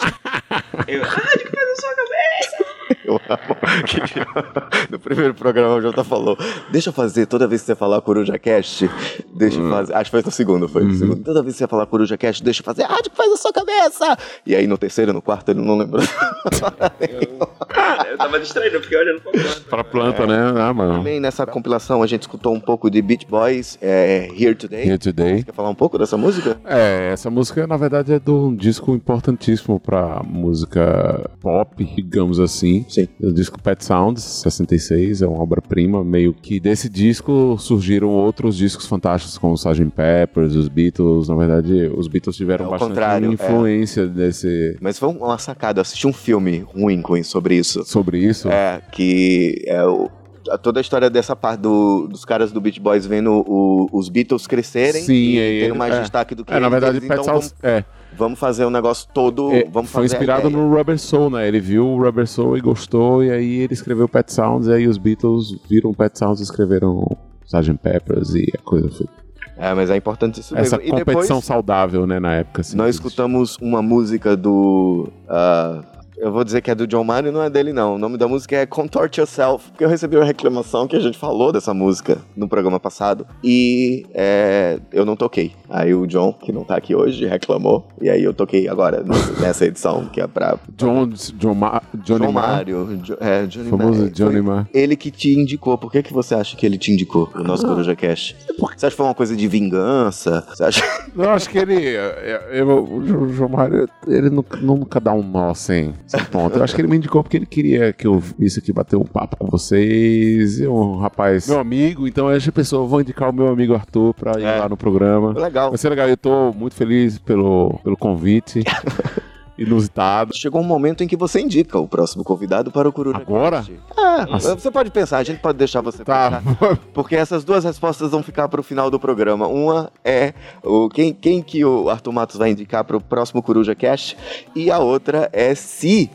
Eu, ah, de coisa na sua cabeça! Eu amo. que- [LAUGHS] No primeiro programa o Jota falou: Deixa eu fazer, toda vez que você falar Coruja Cast, deixa eu fazer. Acho que foi no segundo, foi. no segundo. Toda vez que você falar Coruja Cast, deixa eu fazer. Ah, de que faz a sua cabeça! E aí no terceiro e no quarto ele não lembrou. [LAUGHS] Eu tava distraído, porque olhando pra planta. Pra planta, né? Ah, mano. Também nessa compilação a gente escutou um pouco de Beach Boys, é, Here Today. Here Today. Quer falar um pouco dessa música? É, essa música na verdade é de um disco importantíssimo pra música pop, digamos assim. Sim. O disco Pet Sounds, 66, é uma obra-prima. Meio que desse disco surgiram outros discos fantásticos, como o Sgt. Peppers, os Beatles. Na verdade, os Beatles tiveram É bastante contrário, é. influência desse, Mas foi uma sacada, eu assisti um filme ruim com sobre isso. sobre isso. É, que é o, toda a história dessa parte do- dos caras do Beach Boys vendo o- os Beatles crescerem Sim, e é, tendo mais é. destaque do que É, na verdade, eles, Pet então Sounds é, vamos, fazer um negócio todo, é, vamos foi inspirado no Rubber Soul, né? Ele viu o Rubber Soul e gostou, e aí ele escreveu Pet Sounds, e aí os Beatles viram Pet Sounds e escreveram Sgt. Peppers, e a coisa foi. É, mas é importante isso Essa mesmo. Competição depois saudável, né, na época. assim, nós escutamos uma música do... ah, eu vou dizer que é do John Mayer, não é dele não. O nome da música é Contort Yourself, porque eu recebi uma reclamação que a gente falou dessa música no programa passado e é, eu não toquei. Aí o John, que não tá aqui hoje, reclamou e aí eu toquei agora nessa- edição, que é pra John, John Ma, Johnny John Mário. Jo- É, Johnny famoso Marr. Johnny Marr. Ele que te indicou. Por que, que você acha que ele te indicou o nosso Coruja Cash? Você acha que foi uma coisa de vingança? Você acha... Eu acho que ele. é, eu- o Jo- João Mário, ele nunca, nunca dá um nó sem, sem ponto. Eu acho que ele me indicou porque ele queria que eu visse aqui bater um papo com vocês. E um rapaz, meu amigo, então essa pessoa, vou indicar o meu amigo Arthur pra ir É. lá no programa. Legal. Vai ser legal, eu tô muito feliz pelo, pelo convite. [LAUGHS] Inusitado. Chegou um momento em que você indica o próximo convidado para o Coruja Agora? É, você pode pensar, a gente pode deixar você Tá. pensar. Porque essas duas respostas vão ficar para o final do programa. Uma é o, quem, quem que o Arthur Matos vai indicar para o próximo Coruja Cast. E a outra é se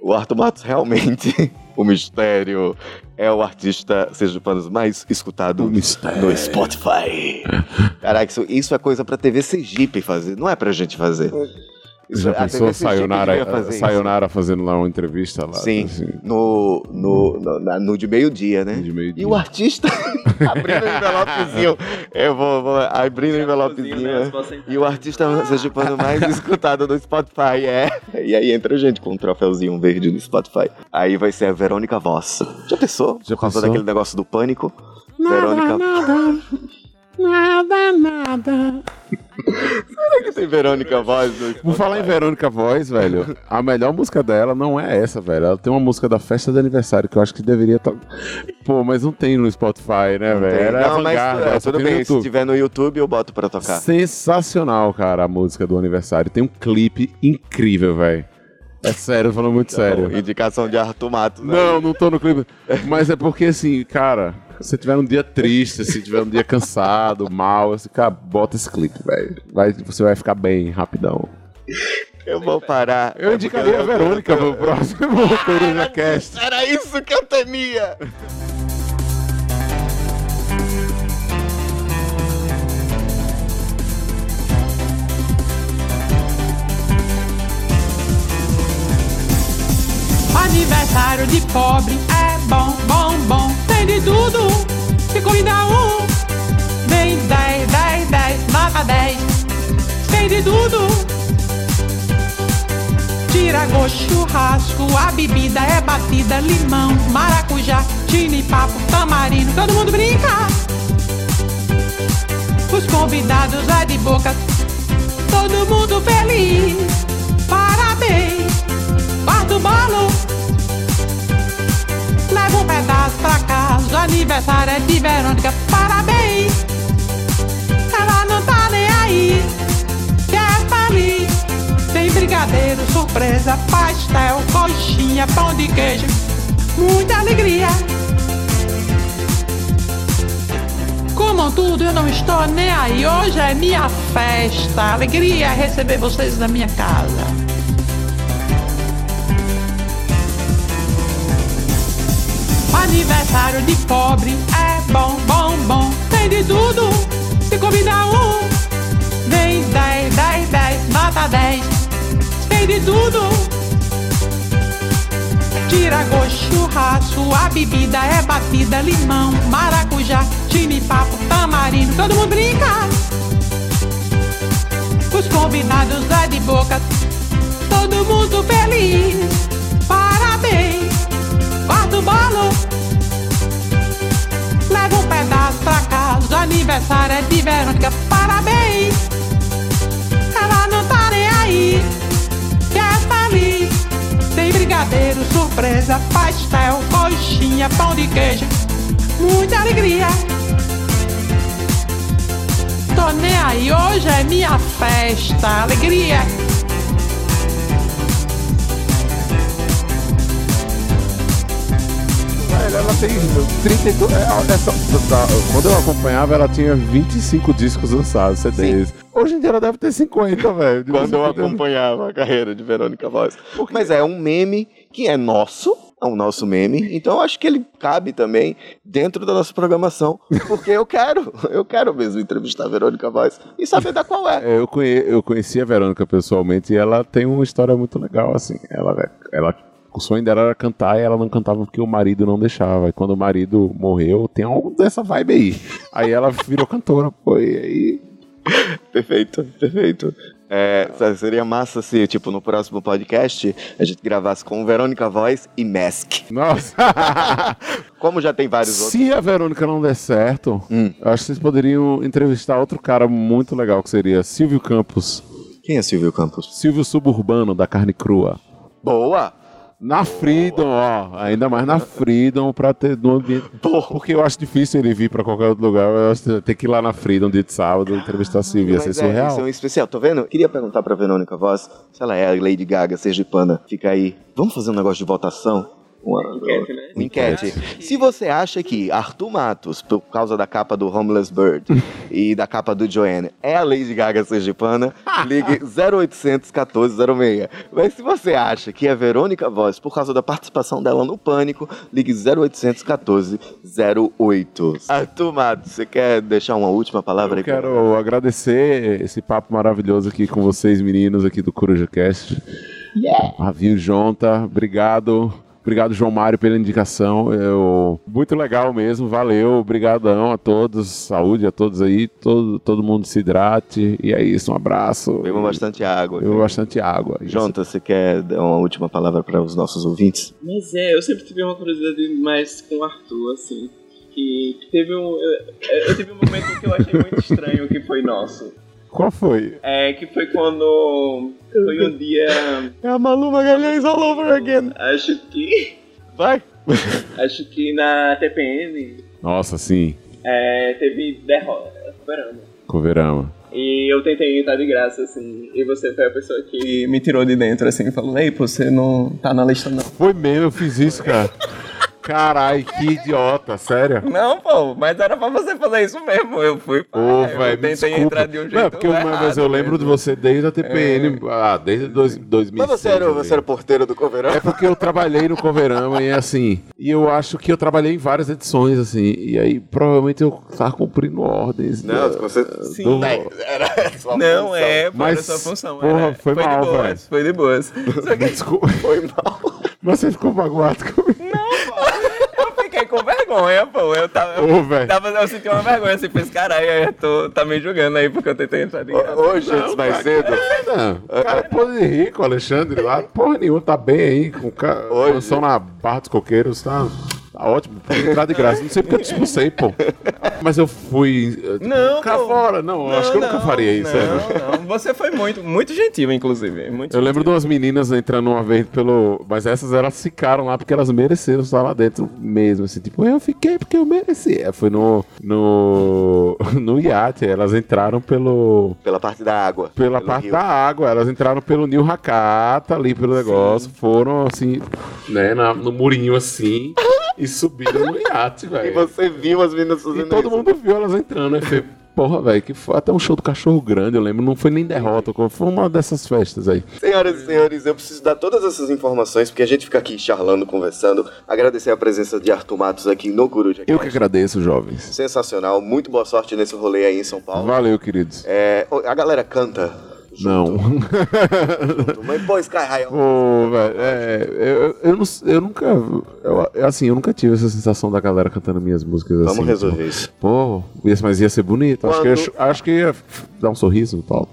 O Arthur Matos realmente, [LAUGHS] o mistério, é o artista sergipano mais escutado no Spotify. Caraca, isso, isso é coisa pra TV Sergipe fazer, não é pra gente fazer. Já a pensou Sayonara, fazer isso. Sayonara fazendo lá uma entrevista lá? Sim, assim, no, no, no, na- no de meio-dia, né? de meio E o artista [LAUGHS] abrindo o envelopezinho. Eu vou, vou abrindo o envelopezinho. né? né? E o artista sergipano mais [LAUGHS] escutado do Spotify é. E aí entra gente com um troféuzinho verde no Spotify. Aí vai ser a Verônica Voss. Já pensou? Já Por causa pensou? daquele negócio do pânico? Verônica. Nada, nada. Será que tem Verônica Spotify? Por falar em Verônica Voz, velho, a melhor música dela não é essa, velho. Ela tem uma música da festa de aniversário que eu acho que deveria estar. Pô, mas não tem no Spotify, né, velho? Era Não, mas é, tudo bem. Se YouTube. tiver no YouTube, eu boto pra tocar. Sensacional, cara, a música do aniversário. Tem um clipe incrível, velho. É sério, falando muito sério. Indicação de Arthur Matos. né? Não, não tô no clipe. Mas é porque, assim, cara, se tiver um dia triste, se tiver um dia cansado, mal, assim, cara, bota esse clipe, velho. Vai, você vai ficar bem rapidão. Eu vou parar. Eu indicaria a Verônica pro próximo Coruja Cast. Era isso que eu temia! Aniversário de pobre é bom, bom, bom. Tem de tudo. Se convida um, vem 10, 10, 10, nota 10. Tem de tudo. Tira gosto, churrasco, a bebida é batida, limão, maracujá, chile, papo, tamarindo, todo mundo brinca. Os convidados é de boca, todo mundo feliz. Parabéns, quarto bolo. Aniversário é de Verônica, parabéns. Ela não tá nem aí, quer feliz. Tem brigadeiro, surpresa, pastel, coxinha, pão de queijo, muita alegria. Comam tudo, eu não estou nem aí. Hoje é minha festa. Alegria é receber vocês na minha casa. Aniversário de pobre é bom, bom, bom. Tem de tudo. Se convida um, vem 10, 10, 10, nota 10. Tem de tudo. Tira gosto, churrasco, a bebida é batida, limão, maracujá, chile, papo, tamarindo, todo mundo brinca. Os convidados é de boca, todo mundo feliz. Parabéns, quarto bolo. Aniversário é de Verônica, parabéns. Ela não tá nem aí, quer feliz. Tem brigadeiro, surpresa, pastel, coxinha, pão de queijo, muita alegria. Tô nem aí, hoje é minha festa, alegria. Ela tem 32. é, essa- da- Quando eu acompanhava, ela tinha 25 discos lançados, CDs. Hoje em dia ela deve ter 50, velho. Quando eu acompanhava a carreira de Verônica Voz. Mas é um meme que é nosso, é um nosso meme, então eu acho que ele cabe também dentro da nossa programação, porque eu quero, eu quero mesmo entrevistar a Verônica Voz e saber da qual é. É, eu, conhe, eu conheci a Verônica pessoalmente e ela tem uma história muito legal, assim. Ela, ela, o sonho dela era cantar e ela não cantava porque o marido não deixava. E quando o marido morreu, tem algo dessa vibe aí. Aí ela virou cantora, pô, e aí. [LAUGHS] Perfeito, perfeito. É, seria massa se, tipo, no próximo podcast a gente gravasse com Verônica Voz e Mask. Nossa! [LAUGHS] Como já tem vários outros. Se a Verônica não der certo, Hum. eu acho que vocês poderiam entrevistar outro cara muito legal, que seria Silvio Campos. Quem é Silvio Campos? Silvio Suburbano, da Carne Crua. Boa! Na Freedom, ó. Ainda mais na Freedom pra ter no ambiente. Porque eu acho difícil ele vir pra qualquer outro lugar. Eu acho que tem que ir lá na Freedom dia de sábado entrevistar a Silvia. Ia ser Mas é, surreal. isso é um especial, tá vendo? Queria perguntar pra Verônica Voz se ela é a Lady Gaga, sergipana. Fica aí. Vamos fazer um negócio de votação? Uma enquete, né? Uma enquete. Se você acha que Arthur Matos, por causa da capa do Homeless Bird [LAUGHS] e da capa do Joanne, é a Lady Gaga sergipana, [LAUGHS] ligue 0800 1406. Mas se você acha que é Verônica Voz, por causa da participação dela no Pânico, ligue 0800 14 08. Arthur Matos, você quer deixar uma última palavra Eu aí? quero agradecer esse papo maravilhoso aqui com vocês, meninos, aqui do CorujaCast. Ravinho Jonta, obrigado. Obrigado, João Mário, pela indicação. Eu... Muito legal mesmo, valeu. Obrigadão a todos. Saúde a todos aí. Todo, todo mundo se hidrate. E é isso, um abraço. Bebam bastante água. Bebam bastante água. Jonta, você quer dar uma última palavra para os nossos ouvintes? Mas é, eu sempre tive uma curiosidade mais com o Arthur, assim. Que teve um. Eu, eu tive um momento que eu achei muito estranho que foi nosso. Qual foi? É, que foi quando. Foi um dia. É a Malu Magalhães all over again. Acho que. Vai. Acho que na TPM Nossa, sim. é, teve derrota. Verão. Coverama. E eu tentei entrar de graça, assim. E você foi a pessoa que me tirou de dentro, assim, falou: Ei, pô, você não tá na lista, não. Foi mesmo, eu fiz isso, cara. Carai, que idiota, sério. Não, pô, mas era pra você fazer isso mesmo. Eu fui. pá, Ô, eu velho, me tentei desculpa. entrar de um jeito. Não, porque uma errado vez eu lembro de mesmo. você desde a TPN, ah, desde dois, 2006. Mas você era, você era porteiro do Coverão? É porque eu trabalhei no Coverama e assim, e eu acho que eu trabalhei em várias edições, assim, e aí provavelmente eu tava cumprindo ordens. Não, da- você. Sim. do- Era sua Não, função. é, pô, Mas, era sua função. porra, era. foi mal, de velho. boas, Foi de boas. [LAUGHS] Só que Desculpa, Foi mal. mas você ficou magoado comigo. com vergonha, pô. Eu tava. Ô, Eu, tava, eu senti uma vergonha assim, fez caralho, aí eu tô, tá me julgando aí porque eu tentei entrar de graça. Hoje, antes mais cedo. Não, o cara pode rir com o Alexandre lá, porra nenhuma, tá bem aí, com ca... Hoje. canção na Barra dos Coqueiros, tá, tá ótimo, pode entrar de graça. Não sei porque eu te expulsei, pô. Mas eu fui. eh, Não, Cá pô. fora, não, eu acho que eu nunca faria isso, sério. Não, não. Você foi muito, muito gentil, inclusive. Muito Eu lembro de umas meninas entrando uma vez pelo. Mas essas elas ficaram lá porque elas mereceram estar lá dentro mesmo. Assim, tipo, eu fiquei porque eu mereci. É, Foi no. No. [LAUGHS] No iate. Elas entraram pelo. Pela parte da água. Pela parte rio. da água. Elas entraram pelo Nil Hakata ali pelo negócio. Foram assim, né, na- no murinho assim. E subiram no iate, E velho. você viu as meninas E fazendo todo isso. mundo viu elas entrando. Aí foi, porra, velho, que foi até um show do cachorro grande, eu lembro. Não foi nem derrota, foi uma dessas festas aí. Senhoras e senhores, eu preciso dar todas essas informações, porque a gente fica aqui charlando, conversando. Agradecer a presença de Arthur Matos aqui no Coruja. Eu que agradeço, jovens. Sensacional, muito boa sorte nesse rolê aí em São Paulo. Valeu, queridos. É, a galera canta. Não. Mas pô, Sky High. Pô, velho, é, eu, eu, não, eu nunca. Eu, assim, eu nunca tive essa sensação da galera cantando minhas músicas assim. Vamos resolver pô. isso. Pô, mas ia ser bonito. Acho que, ia, Quando- acho que ia dar um sorriso e tal.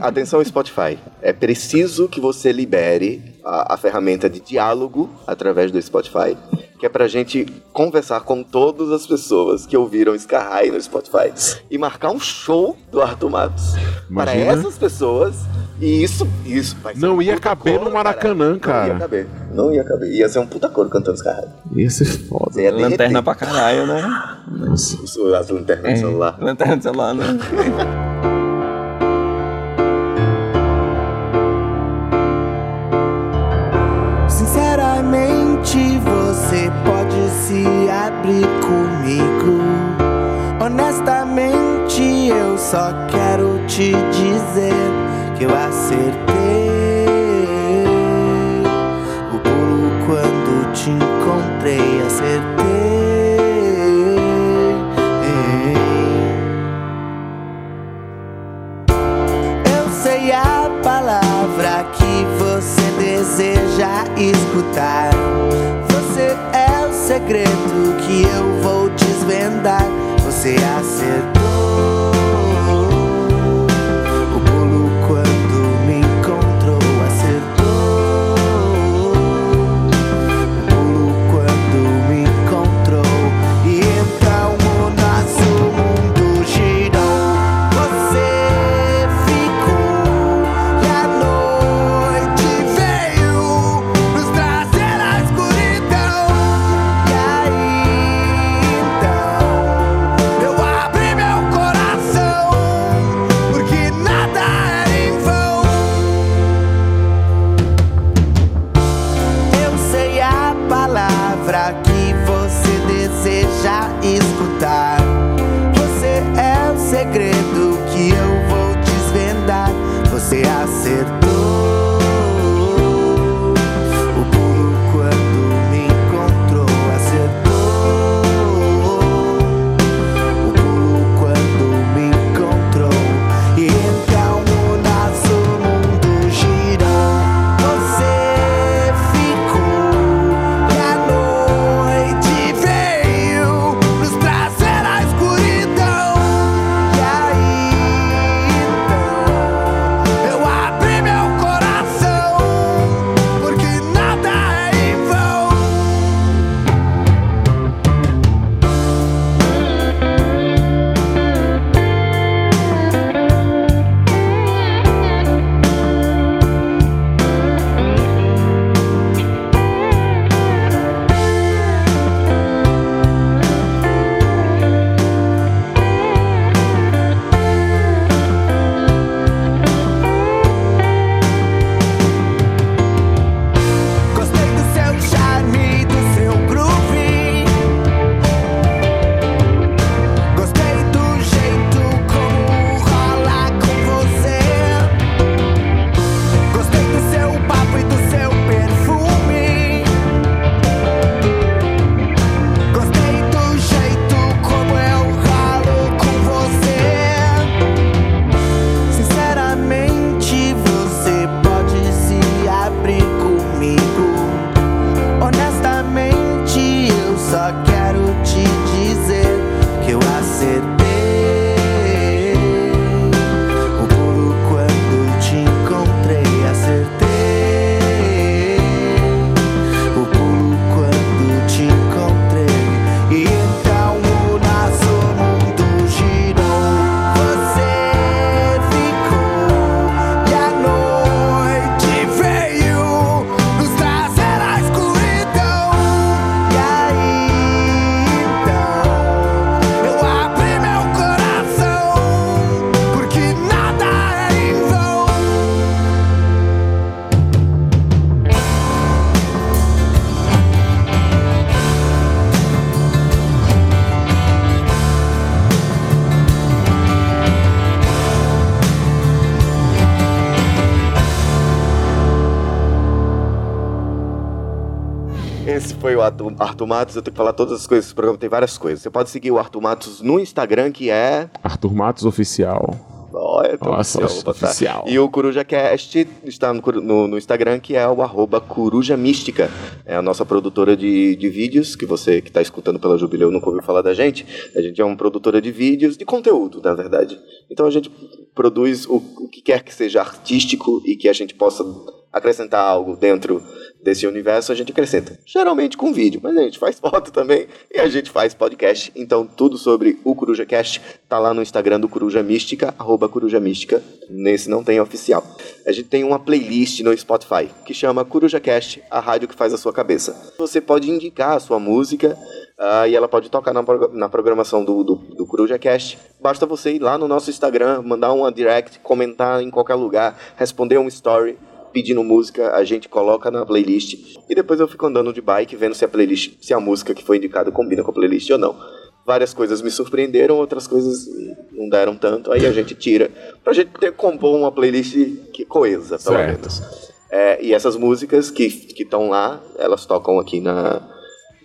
Atenção, Spotify. É preciso que você libere a, a ferramenta de diálogo através do Spotify, que é pra gente conversar com todas as pessoas que ouviram High no Spotify e marcar um show do Arthur Matos para Imagina. essas pessoas. E isso, isso vai ser Não um ia puta caber no coro, Maracanã, Não cara. ia caber. Não ia caber. Ia ser um puta coro cantando High. Ia ser foda. Ia Lanterna pra caralho, né? Isso, As lanternas do celular. Lanterna do celular, né? [LAUGHS] Sinceramente, você pode se abrir comigo. Honestamente, eu só quero te dizer que eu acertei. O pulo quando te encontrei, acertei. Eu sei a palavra que você deseja escutar. Segredo que eu vou desvendar. Você acertou. Foi o Arthur, Matos. Eu tenho que falar todas as coisas. Esse programa tem várias coisas. Você pode seguir o Arthur Matos no Instagram, que é. Arthur Matos Oficial. Olha, tô Nossa, oficial. E o Coruja Cast está no, no- no Instagram, que é o arroba Coruja Mística. É a nossa produtora de, de vídeos, que você que está escutando pela Jubileu nunca ouviu falar da gente. A gente é uma produtora de vídeos, de conteúdo, na verdade. Então a gente produz o, o que quer que seja artístico e que a gente possa acrescentar algo dentro desse universo, a gente acrescenta. Geralmente com vídeo, mas a gente faz foto também e a gente faz podcast. Então tudo sobre o Coruja Cast tá lá no Instagram do Coruja Mística, arroba Coruja Mística. Nesse não tem oficial. A gente tem uma playlist no Spotify que chama Coruja Cast, a rádio que faz a sua cabeça. Você pode indicar a sua música ah, e ela pode tocar na, na programação do, do, do. Basta você ir lá no nosso Instagram, mandar uma direct, comentar em qualquer lugar, responder um story pedindo música, a gente coloca na playlist e depois eu fico andando de bike vendo se a playlist, se a música que foi indicada combina com a playlist ou não. Várias coisas me surpreenderam, outras coisas não deram tanto, aí a gente tira pra gente ter compor uma playlist que coesa, pelo Certo. menos. É, e essas músicas que estão lá, elas tocam aqui na,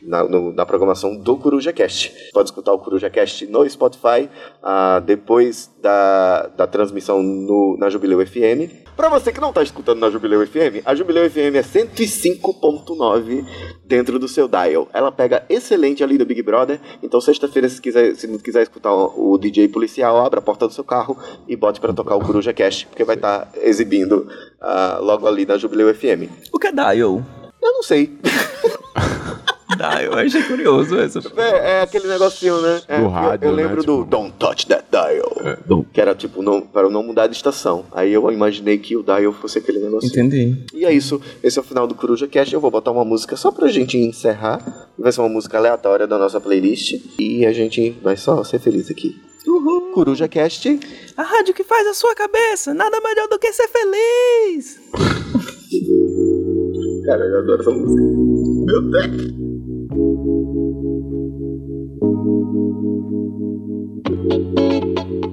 na, no- na programação do Coruja Cast. Pode escutar o Coruja Cast no Spotify ah, depois da, da transmissão no, na Jubileu FM. Pra você que não tá escutando na Jubileu FM, a Jubileu FM é 105.9 dentro do seu dial. Ela pega excelente ali do Big Brother. Então, sexta-feira, se, quiser, se não quiser escutar o, o DJ policial, abra a porta do seu carro e bote pra tocar o Coruja Cast, porque vai estar exibindo ah, logo ali na Jubileu FM. O que é Dial? Eu não sei. [LAUGHS] Dial, eu achei curioso essa. [LAUGHS] É, é aquele negocinho, né? É, Do eu- rádio, eu, né? lembro do Tipo- Don't Touch That Dial. É, do- Que era tipo, não, para não mudar de estação. Aí eu imaginei que o dial fosse aquele negocinho. Entendi. E é isso. Esse é o final do Coruja Cast. Eu vou botar uma música só pra gente encerrar. Vai ser uma música aleatória da nossa playlist. E a gente vai só ser feliz aqui. Uhul. Coruja Cast. A rádio que faz a sua cabeça, nada melhor do que ser feliz. [LAUGHS] Cara, eu adoro essa música. Meu Deus. Thank you.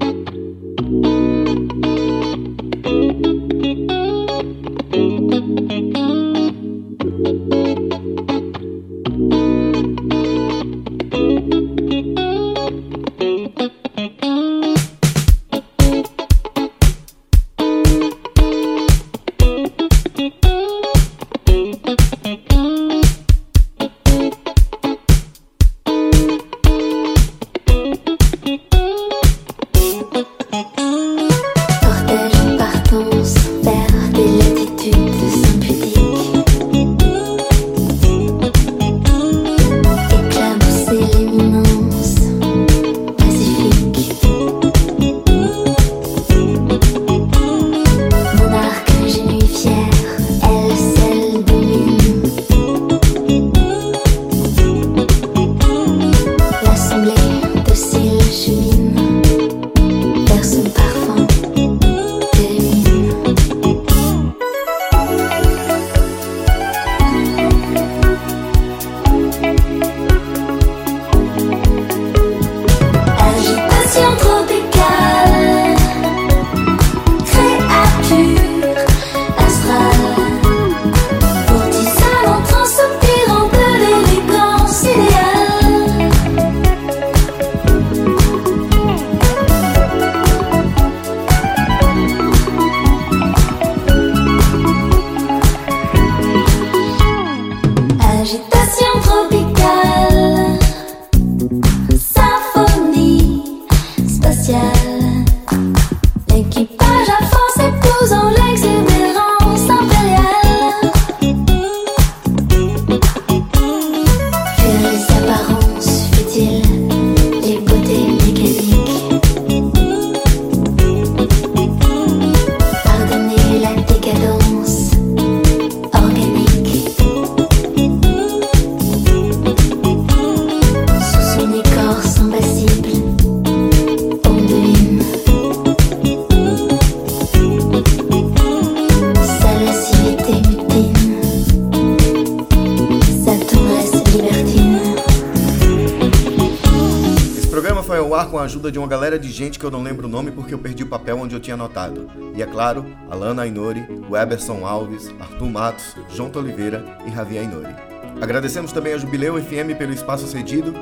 Com a ajuda de uma galera de gente que eu não lembro o nome porque eu perdi o papel onde eu tinha anotado. E é claro, Alana Ainori, Weberson Alves, Arthur Matos, João Oliveira e Javier Ainori. Agradecemos também a Jubileu FM pelo espaço cedido.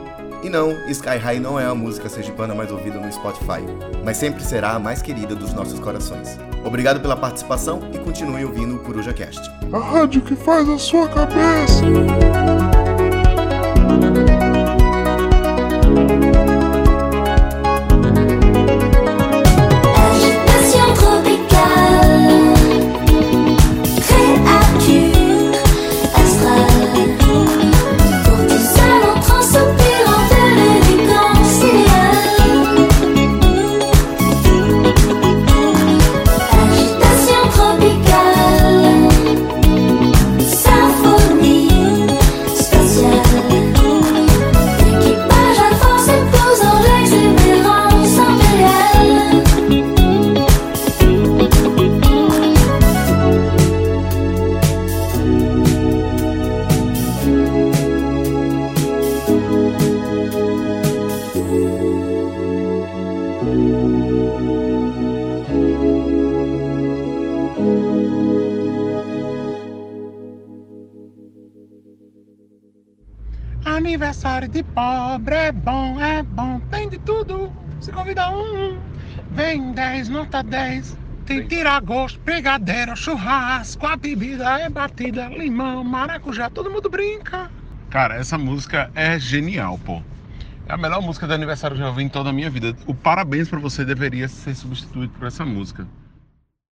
E não, Sky High não é a música sergipana mais ouvida no Spotify, mas sempre será a mais querida dos nossos corações. Obrigado pela participação e continue ouvindo o Coruja Cast. A rádio que faz a sua cabeça. Nota 10. Tem tiragosto, brigadeiro, churrasco, a bebida é batida, limão, maracujá, todo mundo brinca. Cara, essa música é genial, pô. É a melhor música de aniversário que eu já ouvi em toda a minha vida. O parabéns pra você deveria ser substituído por essa música.